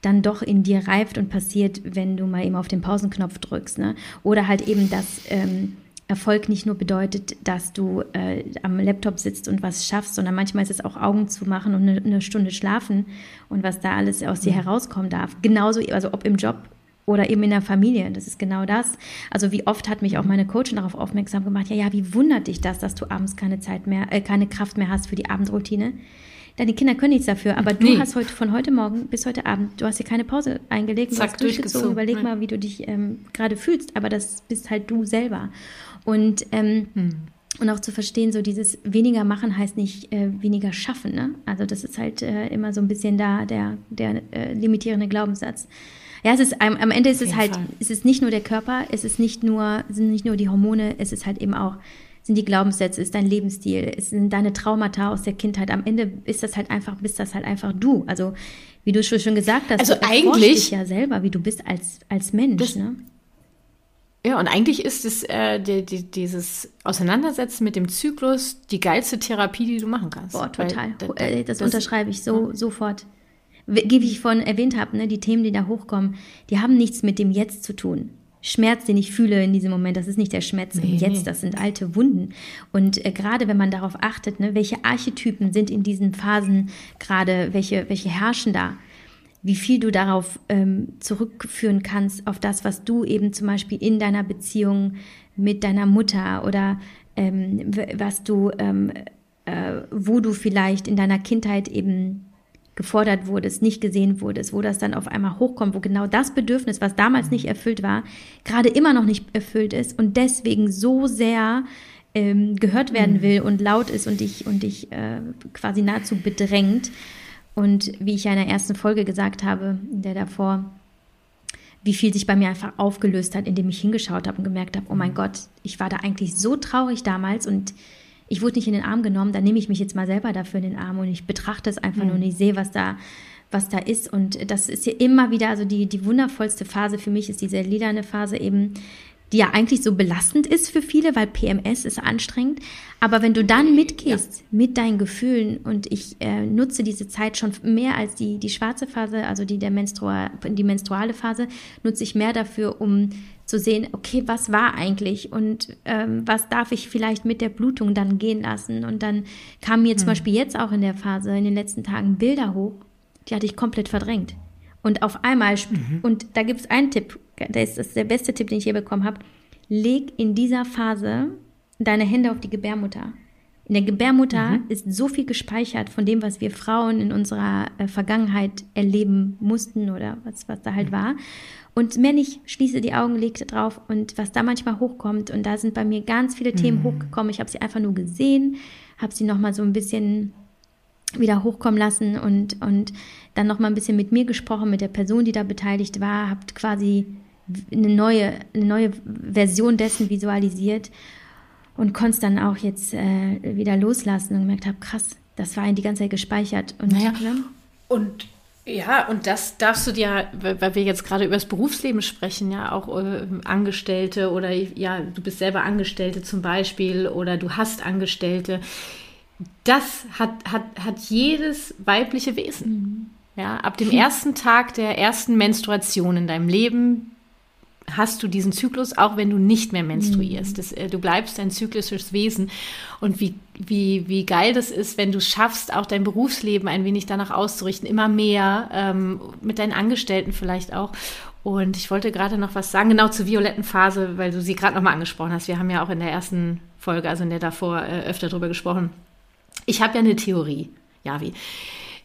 [SPEAKER 3] dann doch in dir reift und passiert, wenn du mal eben auf den Pausenknopf drückst. Ne? Oder halt eben, dass ähm, Erfolg nicht nur bedeutet, dass du äh, am Laptop sitzt und was schaffst, sondern manchmal ist es auch Augen zu machen und eine, eine Stunde schlafen und was da alles aus dir mhm. herauskommen darf. Genauso, also ob im Job oder eben in der Familie. Das ist genau das. Also wie oft hat mich auch meine Coachin darauf aufmerksam gemacht, ja, ja, wie wundert dich das, dass du abends keine Zeit mehr, äh, keine Kraft mehr hast für die Abendroutine? Deine Kinder können nichts dafür, aber du nee. hast heute von heute Morgen bis heute Abend, du hast hier keine Pause eingelegt, du hast durchgezogen. Überleg mal, wie du dich ähm, gerade fühlst, aber das bist halt du selber. Und ähm, hm. Und auch zu verstehen, so dieses weniger machen heißt nicht äh, weniger schaffen. Ne? Also das ist halt äh, immer so ein bisschen da der, der äh, limitierende Glaubenssatz. Ja, es ist am, am Ende ist es halt, Fall. es ist nicht nur der Körper, es ist nicht nur, sind nicht nur die Hormone, es ist halt eben auch, sind die Glaubenssätze, ist dein Lebensstil, es sind deine Traumata aus der Kindheit. Am Ende ist das halt einfach, bist das halt einfach du. Also wie du schon gesagt hast,
[SPEAKER 1] also du eigentlich dich
[SPEAKER 3] ja selber, wie du bist als als Mensch. Das, ne?
[SPEAKER 1] Ja, und eigentlich ist es äh, die, die, dieses Auseinandersetzen mit dem Zyklus die geilste Therapie, die du machen kannst.
[SPEAKER 3] Boah, total. Weil, äh, das, das, unterschreibe ich so ja. sofort. Wie ich vorhin erwähnt habe, ne, die Themen, die da hochkommen, die haben nichts mit dem Jetzt zu tun. Schmerz, den ich fühle in diesem Moment, das ist nicht der Schmerz nee, im Jetzt, das sind alte Wunden. Und äh, gerade wenn man darauf achtet, ne, welche Archetypen sind in diesen Phasen gerade, welche, welche herrschen da, wie viel du darauf ähm, zurückführen kannst, auf das, was du eben zum Beispiel in deiner Beziehung mit deiner Mutter oder ähm, was du, ähm, äh, wo du vielleicht in deiner Kindheit eben gefordert wurdest, nicht gesehen wurdest, wo das dann auf einmal hochkommt, wo genau das Bedürfnis, was damals nicht erfüllt war, gerade immer noch nicht erfüllt ist und deswegen so sehr ähm, gehört werden mhm. will und laut ist und dich und dich äh, quasi nahezu bedrängt, und wie ich ja in der ersten Folge gesagt habe, in der davor, wie viel sich bei mir einfach aufgelöst hat, indem ich hingeschaut habe und gemerkt habe, oh mein mhm. Gott, ich war da eigentlich so traurig damals und ich wurde nicht in den Arm genommen, dann nehme ich mich jetzt mal selber dafür in den Arm und ich betrachte es einfach mhm. nur und ich sehe, was da, was da ist. Und das ist hier immer wieder, also die, die wundervollste Phase für mich ist diese lilane Phase eben, die ja eigentlich so belastend ist für viele, weil PMS ist anstrengend. Aber wenn du dann mitgehst ja. mit deinen Gefühlen und ich äh, nutze diese Zeit schon mehr als die, die schwarze Phase, also die, der Menstrua, die menstruale Phase, nutze ich mehr dafür, um zu sehen, okay, was war eigentlich und ähm, was darf ich vielleicht mit der Blutung dann gehen lassen. Und dann kamen mir hm. zum Beispiel jetzt auch in der Phase, in den letzten Tagen Bilder hoch, die hatte ich komplett verdrängt. Und auf einmal, mhm. und da gibt es einen Tipp, das ist der beste Tipp, den ich je bekommen habe. Leg in dieser Phase deine Hände auf die Gebärmutter. In der Gebärmutter mhm. ist so viel gespeichert von dem, was wir Frauen in unserer äh, Vergangenheit erleben mussten oder was, was da halt mhm. war. Und mehr nicht, schließe die Augen, leg drauf und was da manchmal hochkommt. Und da sind bei mir ganz viele Themen mhm. hochgekommen. Ich habe sie einfach nur gesehen, habe sie nochmal so ein bisschen wieder hochkommen lassen und, und dann nochmal ein bisschen mit mir gesprochen, mit der Person, die da beteiligt war, habt quasi eine neue, eine neue Version dessen visualisiert und konnte es dann auch jetzt äh, wieder loslassen und gemerkt habe, krass, das war die ganze Zeit gespeichert. Und,
[SPEAKER 1] naja, ne? und ja, und das darfst du dir, weil wir jetzt gerade über das Berufsleben sprechen, ja, auch äh, Angestellte oder ja, du bist selber Angestellte zum Beispiel oder du hast Angestellte. Das hat, hat, hat jedes weibliche Wesen. Mhm. Ja, ab dem ersten Tag der ersten Menstruation in deinem Leben hast du diesen Zyklus, auch wenn du nicht mehr menstruierst. Mhm. Das, äh, du bleibst ein zyklisches Wesen. Und wie, wie, wie geil das ist, wenn du schaffst, auch dein Berufsleben ein wenig danach auszurichten, immer mehr, ähm, mit deinen Angestellten vielleicht auch. Und ich wollte gerade noch was sagen, genau zur violetten Phase, weil du sie gerade nochmal angesprochen hast. Wir haben ja auch in der ersten Folge, also in der davor, äh, öfter drüber gesprochen. Ich habe ja eine Theorie, Javi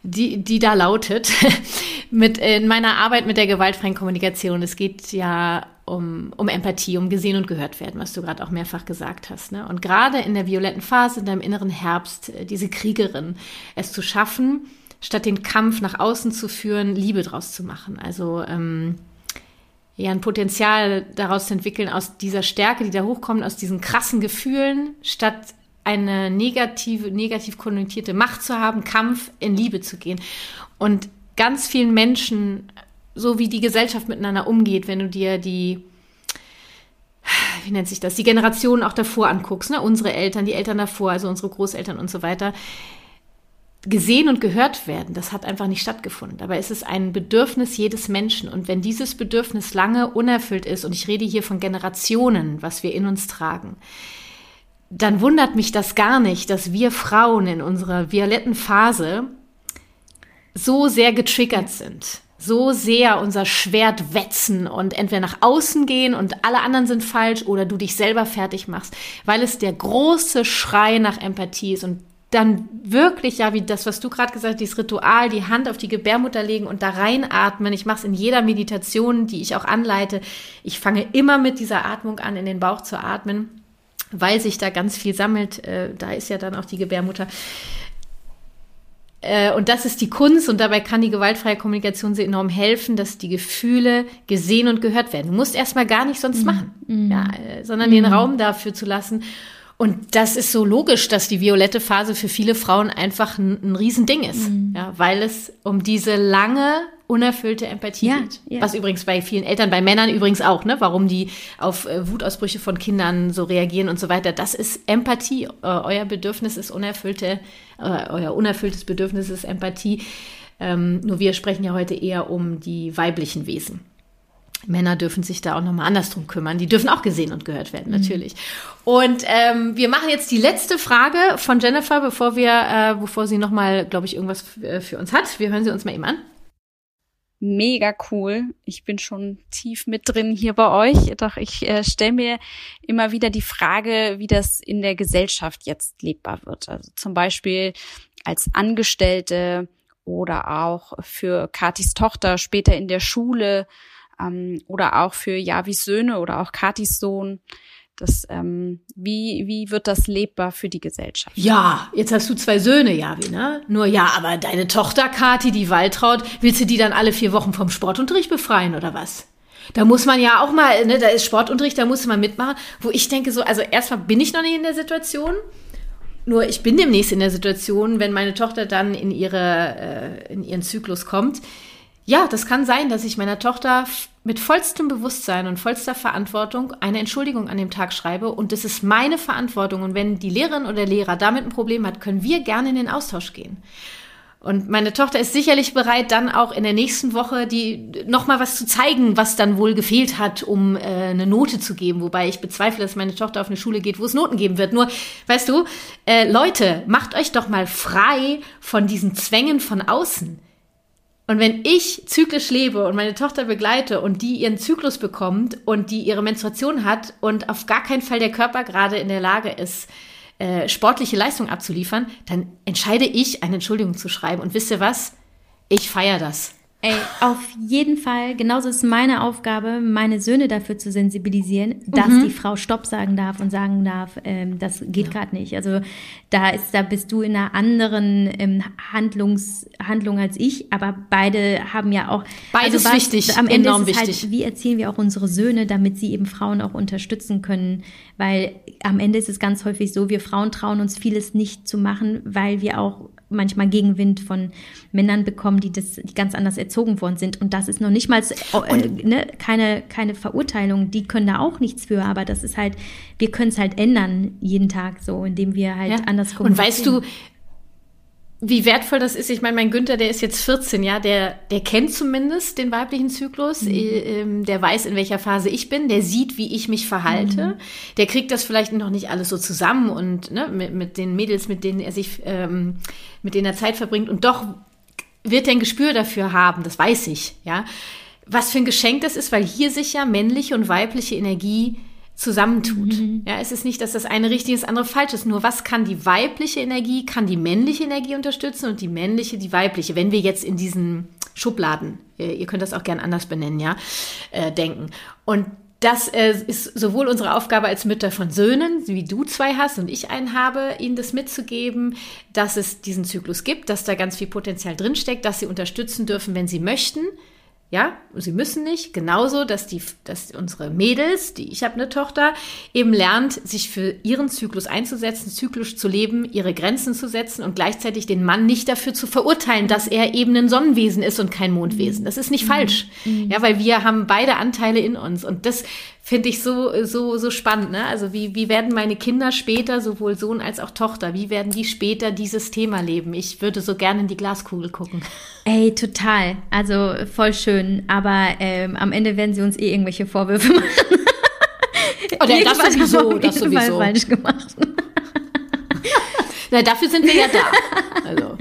[SPEAKER 1] die, die da lautet, mit, in meiner Arbeit mit der gewaltfreien Kommunikation, es geht ja um, um Empathie, um gesehen und gehört werden, was du gerade auch mehrfach gesagt hast. Ne? Und gerade in der violetten Phase, in deinem inneren Herbst, äh, diese Kriegerin, es zu schaffen, statt den Kampf nach außen zu führen, Liebe draus zu machen. Also ähm, ja, ein Potenzial daraus zu entwickeln, aus dieser Stärke, die da hochkommt, aus diesen krassen Gefühlen, statt eine negative, negativ konnotierte Macht zu haben, Kampf in Liebe zu gehen. Und ganz vielen Menschen, so wie die Gesellschaft miteinander umgeht, wenn du dir die, wie nennt sich das, die Generationen auch davor anguckst, ne? unsere Eltern, die Eltern davor, also unsere Großeltern und so weiter, gesehen und gehört werden, das hat einfach nicht stattgefunden. Aber es ist ein Bedürfnis jedes Menschen. Und wenn dieses Bedürfnis lange unerfüllt ist, und ich rede hier von Generationen, was wir in uns tragen, dann wundert mich das gar nicht, dass wir Frauen in unserer violetten Phase so sehr getriggert sind, so sehr unser Schwert wetzen und entweder nach außen gehen und alle anderen sind falsch oder du dich selber fertig machst, weil es der große Schrei nach Empathie ist und dann wirklich, ja, wie das, was du gerade gesagt hast, dieses Ritual, die Hand auf die Gebärmutter legen und da reinatmen. Ich mache es in jeder Meditation, die ich auch anleite. Ich fange immer mit dieser Atmung an, in den Bauch zu atmen, weil sich da ganz viel sammelt. Äh, da ist ja dann auch die Gebärmutter. Äh, und das ist die Kunst und dabei kann die gewaltfreie Kommunikation sehr enorm helfen, dass die Gefühle gesehen und gehört werden. Du musst erstmal gar nicht sonst mhm. machen, mhm. ja, äh, sondern mhm. den Raum dafür zu lassen. Und das ist so logisch, dass die violette Phase für viele Frauen einfach ein, ein Riesending ist, mhm. ja, weil es um diese lange unerfüllte Empathie ja, geht. Ja. Was übrigens bei vielen Eltern, bei Männern übrigens auch, ne, warum die auf äh, Wutausbrüche von Kindern so reagieren und so weiter. Das ist Empathie. Äh, euer Bedürfnis ist unerfüllte, äh, euer unerfülltes Bedürfnis ist Empathie. Ähm, nur wir sprechen ja heute eher um die weiblichen Wesen. Männer dürfen sich da auch nochmal anders drum kümmern. Die dürfen auch gesehen und gehört werden, mhm. natürlich. Und ähm, wir machen jetzt die letzte Frage von Jennifer, bevor wir, äh, bevor sie nochmal, glaube ich, irgendwas für uns hat. Wir hören sie uns mal eben an
[SPEAKER 2] mega cool. Ich bin schon tief mit drin hier bei euch. Doch ich äh, stelle mir immer wieder die Frage, wie das in der Gesellschaft jetzt lebbar wird. Also zum Beispiel als Angestellte oder auch für Katis Tochter später in der Schule ähm, oder auch für Javis Söhne oder auch Katis Sohn. Das, ähm, wie, wie wird das lebbar für die Gesellschaft?
[SPEAKER 1] Ja, jetzt hast du zwei Söhne, Javi, ne? Nur ja, aber deine Tochter Kati, die Waltraud, willst du die dann alle vier Wochen vom Sportunterricht befreien oder was? Da muss man ja auch mal, ne, da ist Sportunterricht, da muss man mitmachen. Wo ich denke so, also erstmal bin ich noch nicht in der Situation. Nur ich bin demnächst in der Situation, wenn meine Tochter dann in ihre, äh, in ihren Zyklus kommt. Ja, das kann sein, dass ich meiner Tochter mit vollstem Bewusstsein und vollster Verantwortung eine Entschuldigung an dem Tag schreibe und das ist meine Verantwortung und wenn die Lehrerin oder der Lehrer damit ein Problem hat, können wir gerne in den Austausch gehen. Und meine Tochter ist sicherlich bereit, dann auch in der nächsten Woche die noch mal was zu zeigen, was dann wohl gefehlt hat, um äh, eine Note zu geben. Wobei ich bezweifle, dass meine Tochter auf eine Schule geht, wo es Noten geben wird. Nur, weißt du, äh, Leute, macht euch doch mal frei von diesen Zwängen von außen. Und wenn ich zyklisch lebe und meine Tochter begleite und die ihren Zyklus bekommt und die ihre Menstruation hat und auf gar keinen Fall der Körper gerade in der Lage ist, äh, sportliche Leistung abzuliefern, dann entscheide ich, eine Entschuldigung zu schreiben. Und wisst ihr was? Ich feiere das.
[SPEAKER 3] Ey, auf jeden Fall. Genauso ist meine Aufgabe, meine Söhne dafür zu sensibilisieren, dass mhm. die Frau Stopp sagen darf und sagen darf, ähm, das geht ja. gerade nicht. Also da ist, da bist du in einer anderen ähm, Handlungs, Handlung als ich, aber beide haben ja auch.
[SPEAKER 1] Beides
[SPEAKER 3] also
[SPEAKER 1] was, wichtig,
[SPEAKER 3] am Ende enorm ist es halt, wichtig. Halt, wie erziehen wir auch unsere Söhne, damit sie eben Frauen auch unterstützen können? Weil am Ende ist es ganz häufig so, wir Frauen trauen uns vieles nicht zu machen, weil wir auch manchmal Gegenwind von Männern bekommen, die das die ganz anders erzogen worden sind. Und das ist noch nicht mal äh, ne, keine, keine Verurteilung, die können da auch nichts für, aber das ist halt, wir können es halt ändern jeden Tag so, indem wir halt ja. anders
[SPEAKER 1] kommen. Und weißt du, wie wertvoll das ist. Ich meine, mein Günther, der ist jetzt 14, ja, der, der kennt zumindest den weiblichen Zyklus, mhm. äh, der weiß, in welcher Phase ich bin, der sieht, wie ich mich verhalte, mhm. der kriegt das vielleicht noch nicht alles so zusammen und ne, mit, mit den Mädels, mit denen er sich, ähm, mit denen er Zeit verbringt und doch wird er ein Gespür dafür haben, das weiß ich, ja. Was für ein Geschenk das ist, weil hier sich ja männliche und weibliche Energie zusammentut. Mhm. Ja, es ist nicht, dass das eine richtig ist, das andere falsch ist. Nur was kann die weibliche Energie, kann die männliche Energie unterstützen und die männliche die weibliche. Wenn wir jetzt in diesen Schubladen, ihr könnt das auch gern anders benennen, ja, äh, denken. Und das äh, ist sowohl unsere Aufgabe als Mütter von Söhnen, wie du zwei hast und ich einen habe, ihnen das mitzugeben, dass es diesen Zyklus gibt, dass da ganz viel Potenzial drinsteckt, dass sie unterstützen dürfen, wenn sie möchten, ja, sie müssen nicht. Genauso, dass die, dass unsere Mädels, die ich habe eine Tochter, eben lernt, sich für ihren Zyklus einzusetzen, zyklisch zu leben, ihre Grenzen zu setzen und gleichzeitig den Mann nicht dafür zu verurteilen, dass er eben ein Sonnenwesen ist und kein Mondwesen. Das ist nicht mhm. falsch. Mhm. Ja, weil wir haben beide Anteile in uns und das finde ich so, so, so spannend. Ne? Also wie, wie werden meine Kinder später, sowohl Sohn als auch Tochter, wie werden die später dieses Thema leben? Ich würde so gerne in die Glaskugel gucken.
[SPEAKER 3] Ey, total. Also voll schön. Aber ähm, am Ende werden sie uns eh irgendwelche Vorwürfe machen.
[SPEAKER 1] Oder oh, das sowieso, das sowieso.
[SPEAKER 3] falsch gemacht.
[SPEAKER 1] Na, dafür sind wir ja da. Also.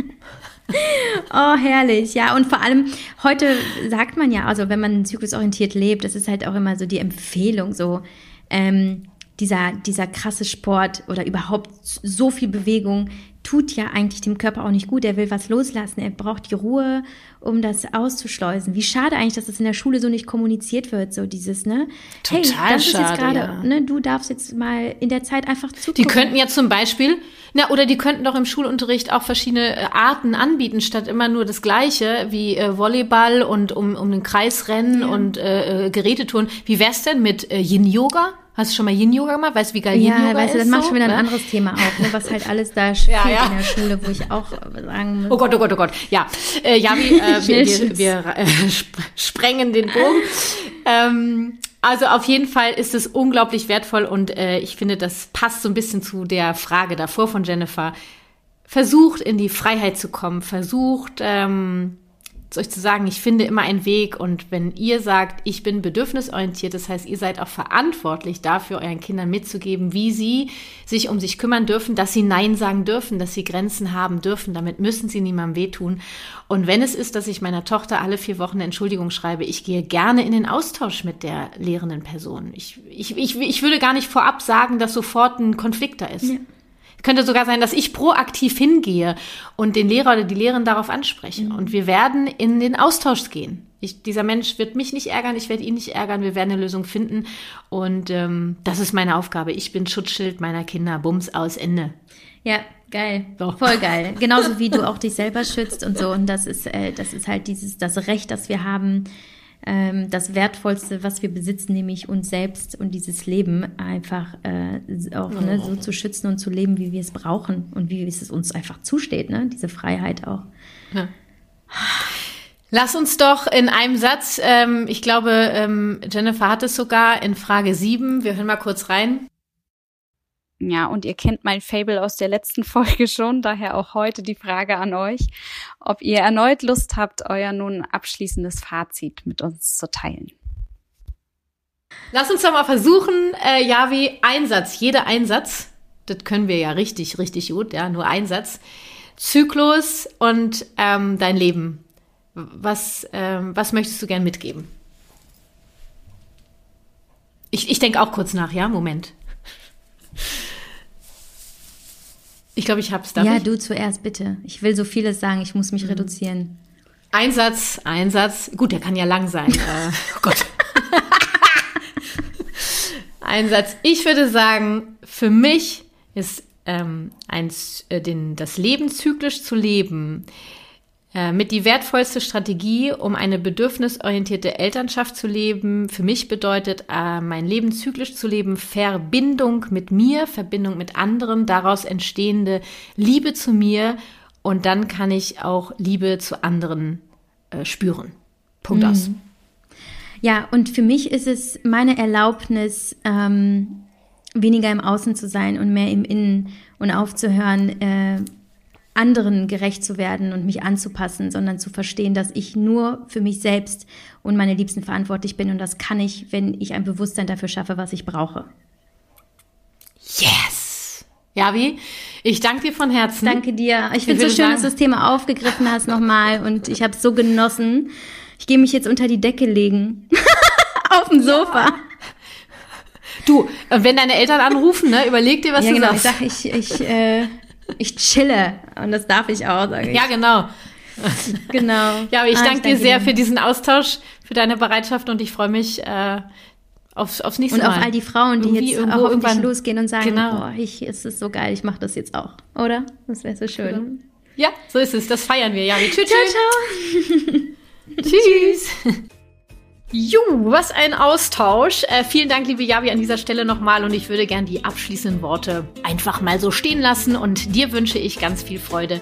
[SPEAKER 3] oh, herrlich. Ja, und vor allem heute sagt man ja, also wenn man zyklusorientiert lebt, das ist halt auch immer so die Empfehlung, so ähm, dieser, dieser krasse Sport oder überhaupt so viel Bewegung tut ja eigentlich dem Körper auch nicht gut. Er will was loslassen. Er braucht die Ruhe, um das auszuschleusen. Wie schade eigentlich, dass das in der Schule so nicht kommuniziert wird, so dieses, ne?
[SPEAKER 1] Total hey, das schade, ist jetzt gerade, ja.
[SPEAKER 3] ne, du darfst jetzt mal in der Zeit einfach zugucken.
[SPEAKER 1] Die könnten ja zum Beispiel, na, oder die könnten doch im Schulunterricht auch verschiedene äh, Arten anbieten, statt immer nur das Gleiche, wie äh, Volleyball und um, um den Kreis rennen ja. und äh, äh Gerätetouren. Wie wär's denn mit äh, Yin-Yoga? Hast du schon mal Yin-Yoga gemacht? Weißt du, wie geil Yin-Yoga? Ja, weißt du,
[SPEAKER 3] das macht schon wieder ein ne? anderes Thema auch, ne? was halt alles da spielt ja, ja. in der Schule, wo ich auch sagen muss.
[SPEAKER 1] Oh Gott, oh Gott, oh Gott. Ja, äh, Javi, äh, wir, wir, wir äh, sprengen den Bogen. ähm, also auf jeden Fall ist es unglaublich wertvoll und äh, ich finde, das passt so ein bisschen zu der Frage davor von Jennifer. Versucht in die Freiheit zu kommen, versucht ähm, euch zu sagen, ich finde immer einen Weg und wenn ihr sagt, ich bin bedürfnisorientiert, das heißt, ihr seid auch verantwortlich dafür, euren Kindern mitzugeben, wie sie sich um sich kümmern dürfen, dass sie Nein sagen dürfen, dass sie Grenzen haben dürfen, damit müssen sie niemandem wehtun. Und wenn es ist, dass ich meiner Tochter alle vier Wochen eine Entschuldigung schreibe, ich gehe gerne in den Austausch mit der lehrenden Person. Ich, ich, ich, ich würde gar nicht vorab sagen, dass sofort ein Konflikt da ist. Ja. Könnte sogar sein, dass ich proaktiv hingehe und den Lehrer oder die Lehrerin darauf anspreche. Mhm. Und wir werden in den Austausch gehen. Ich, dieser Mensch wird mich nicht ärgern, ich werde ihn nicht ärgern, wir werden eine Lösung finden. Und ähm, das ist meine Aufgabe. Ich bin Schutzschild meiner Kinder. Bums aus Ende.
[SPEAKER 3] Ja, geil. So. Voll geil. Genauso wie du auch dich selber schützt und so. Und das ist, äh, das ist halt dieses, das Recht, das wir haben, ähm, das Wertvollste, was wir besitzen, nämlich uns selbst und dieses Leben einfach äh, auch ne, so zu schützen und zu leben, wie wir es brauchen und wie es uns einfach zusteht, ne? diese Freiheit auch. Ja.
[SPEAKER 1] Lass uns doch in einem Satz, ähm, ich glaube, ähm, Jennifer hat es sogar in Frage 7, wir hören mal kurz rein.
[SPEAKER 2] Ja, und ihr kennt mein Fable aus der letzten Folge schon, daher auch heute die Frage an euch, ob ihr erneut Lust habt, euer nun abschließendes Fazit mit uns zu teilen.
[SPEAKER 1] Lass uns doch mal versuchen, äh, Javi, Einsatz, jeder Einsatz, das können wir ja richtig, richtig gut, ja, nur Einsatz. Zyklus und ähm, dein Leben. Was, ähm, was möchtest du gern mitgeben? Ich, ich denke auch kurz nach, ja, Moment. Ich glaube, ich hab's.
[SPEAKER 3] Darf ja, ich? du zuerst bitte. Ich will so vieles sagen, ich muss mich mhm. reduzieren.
[SPEAKER 1] Einsatz, Einsatz. Gut, der kann ja lang sein. äh, oh Gott. Einsatz. Ich würde sagen, für mich ist ähm, ein, äh, den, das Leben zyklisch zu leben mit die wertvollste Strategie, um eine bedürfnisorientierte Elternschaft zu leben, für mich bedeutet, äh, mein Leben zyklisch zu leben, Verbindung mit mir, Verbindung mit anderen, daraus entstehende Liebe zu mir und dann kann ich auch Liebe zu anderen äh, spüren. Punkt mhm. aus.
[SPEAKER 3] Ja, und für mich ist es meine Erlaubnis, ähm, weniger im Außen zu sein und mehr im Innen und aufzuhören, äh, anderen gerecht zu werden und mich anzupassen, sondern zu verstehen, dass ich nur für mich selbst und meine Liebsten verantwortlich bin. Und das kann ich, wenn ich ein Bewusstsein dafür schaffe, was ich brauche.
[SPEAKER 1] Yes! Javi, ich danke dir von Herzen.
[SPEAKER 3] Danke dir. Ich finde es so schön, dass du das Thema aufgegriffen hast nochmal und ich habe es so genossen. Ich gehe mich jetzt unter die Decke legen. Auf dem Sofa. Ja.
[SPEAKER 1] Du, wenn deine Eltern anrufen, ne, überleg dir, was ja, du
[SPEAKER 3] genau.
[SPEAKER 1] sagst.
[SPEAKER 3] Ich sag, ich, ich äh, ich chille. Und das darf ich auch, sage ich.
[SPEAKER 1] Ja, genau.
[SPEAKER 3] genau.
[SPEAKER 1] Ja, aber ich, ah, danke, ich danke dir sehr dir. für diesen Austausch, für deine Bereitschaft und ich freue mich äh, aufs, aufs nächste
[SPEAKER 3] Mal.
[SPEAKER 1] Und
[SPEAKER 3] auf all die Frauen, die Irgendwie jetzt auch dich losgehen und sagen, genau. oh, ich, es ist so geil, ich mache das jetzt auch. Oder? Das wäre so schön.
[SPEAKER 1] Ja, so ist es. Das feiern wir. Ja, tschüss.
[SPEAKER 3] Ciao, ciao.
[SPEAKER 1] tschüss. Ju, was ein Austausch. Äh, vielen Dank, liebe Javi, an dieser Stelle nochmal. Und ich würde gern die abschließenden Worte einfach mal so stehen lassen. Und dir wünsche ich ganz viel Freude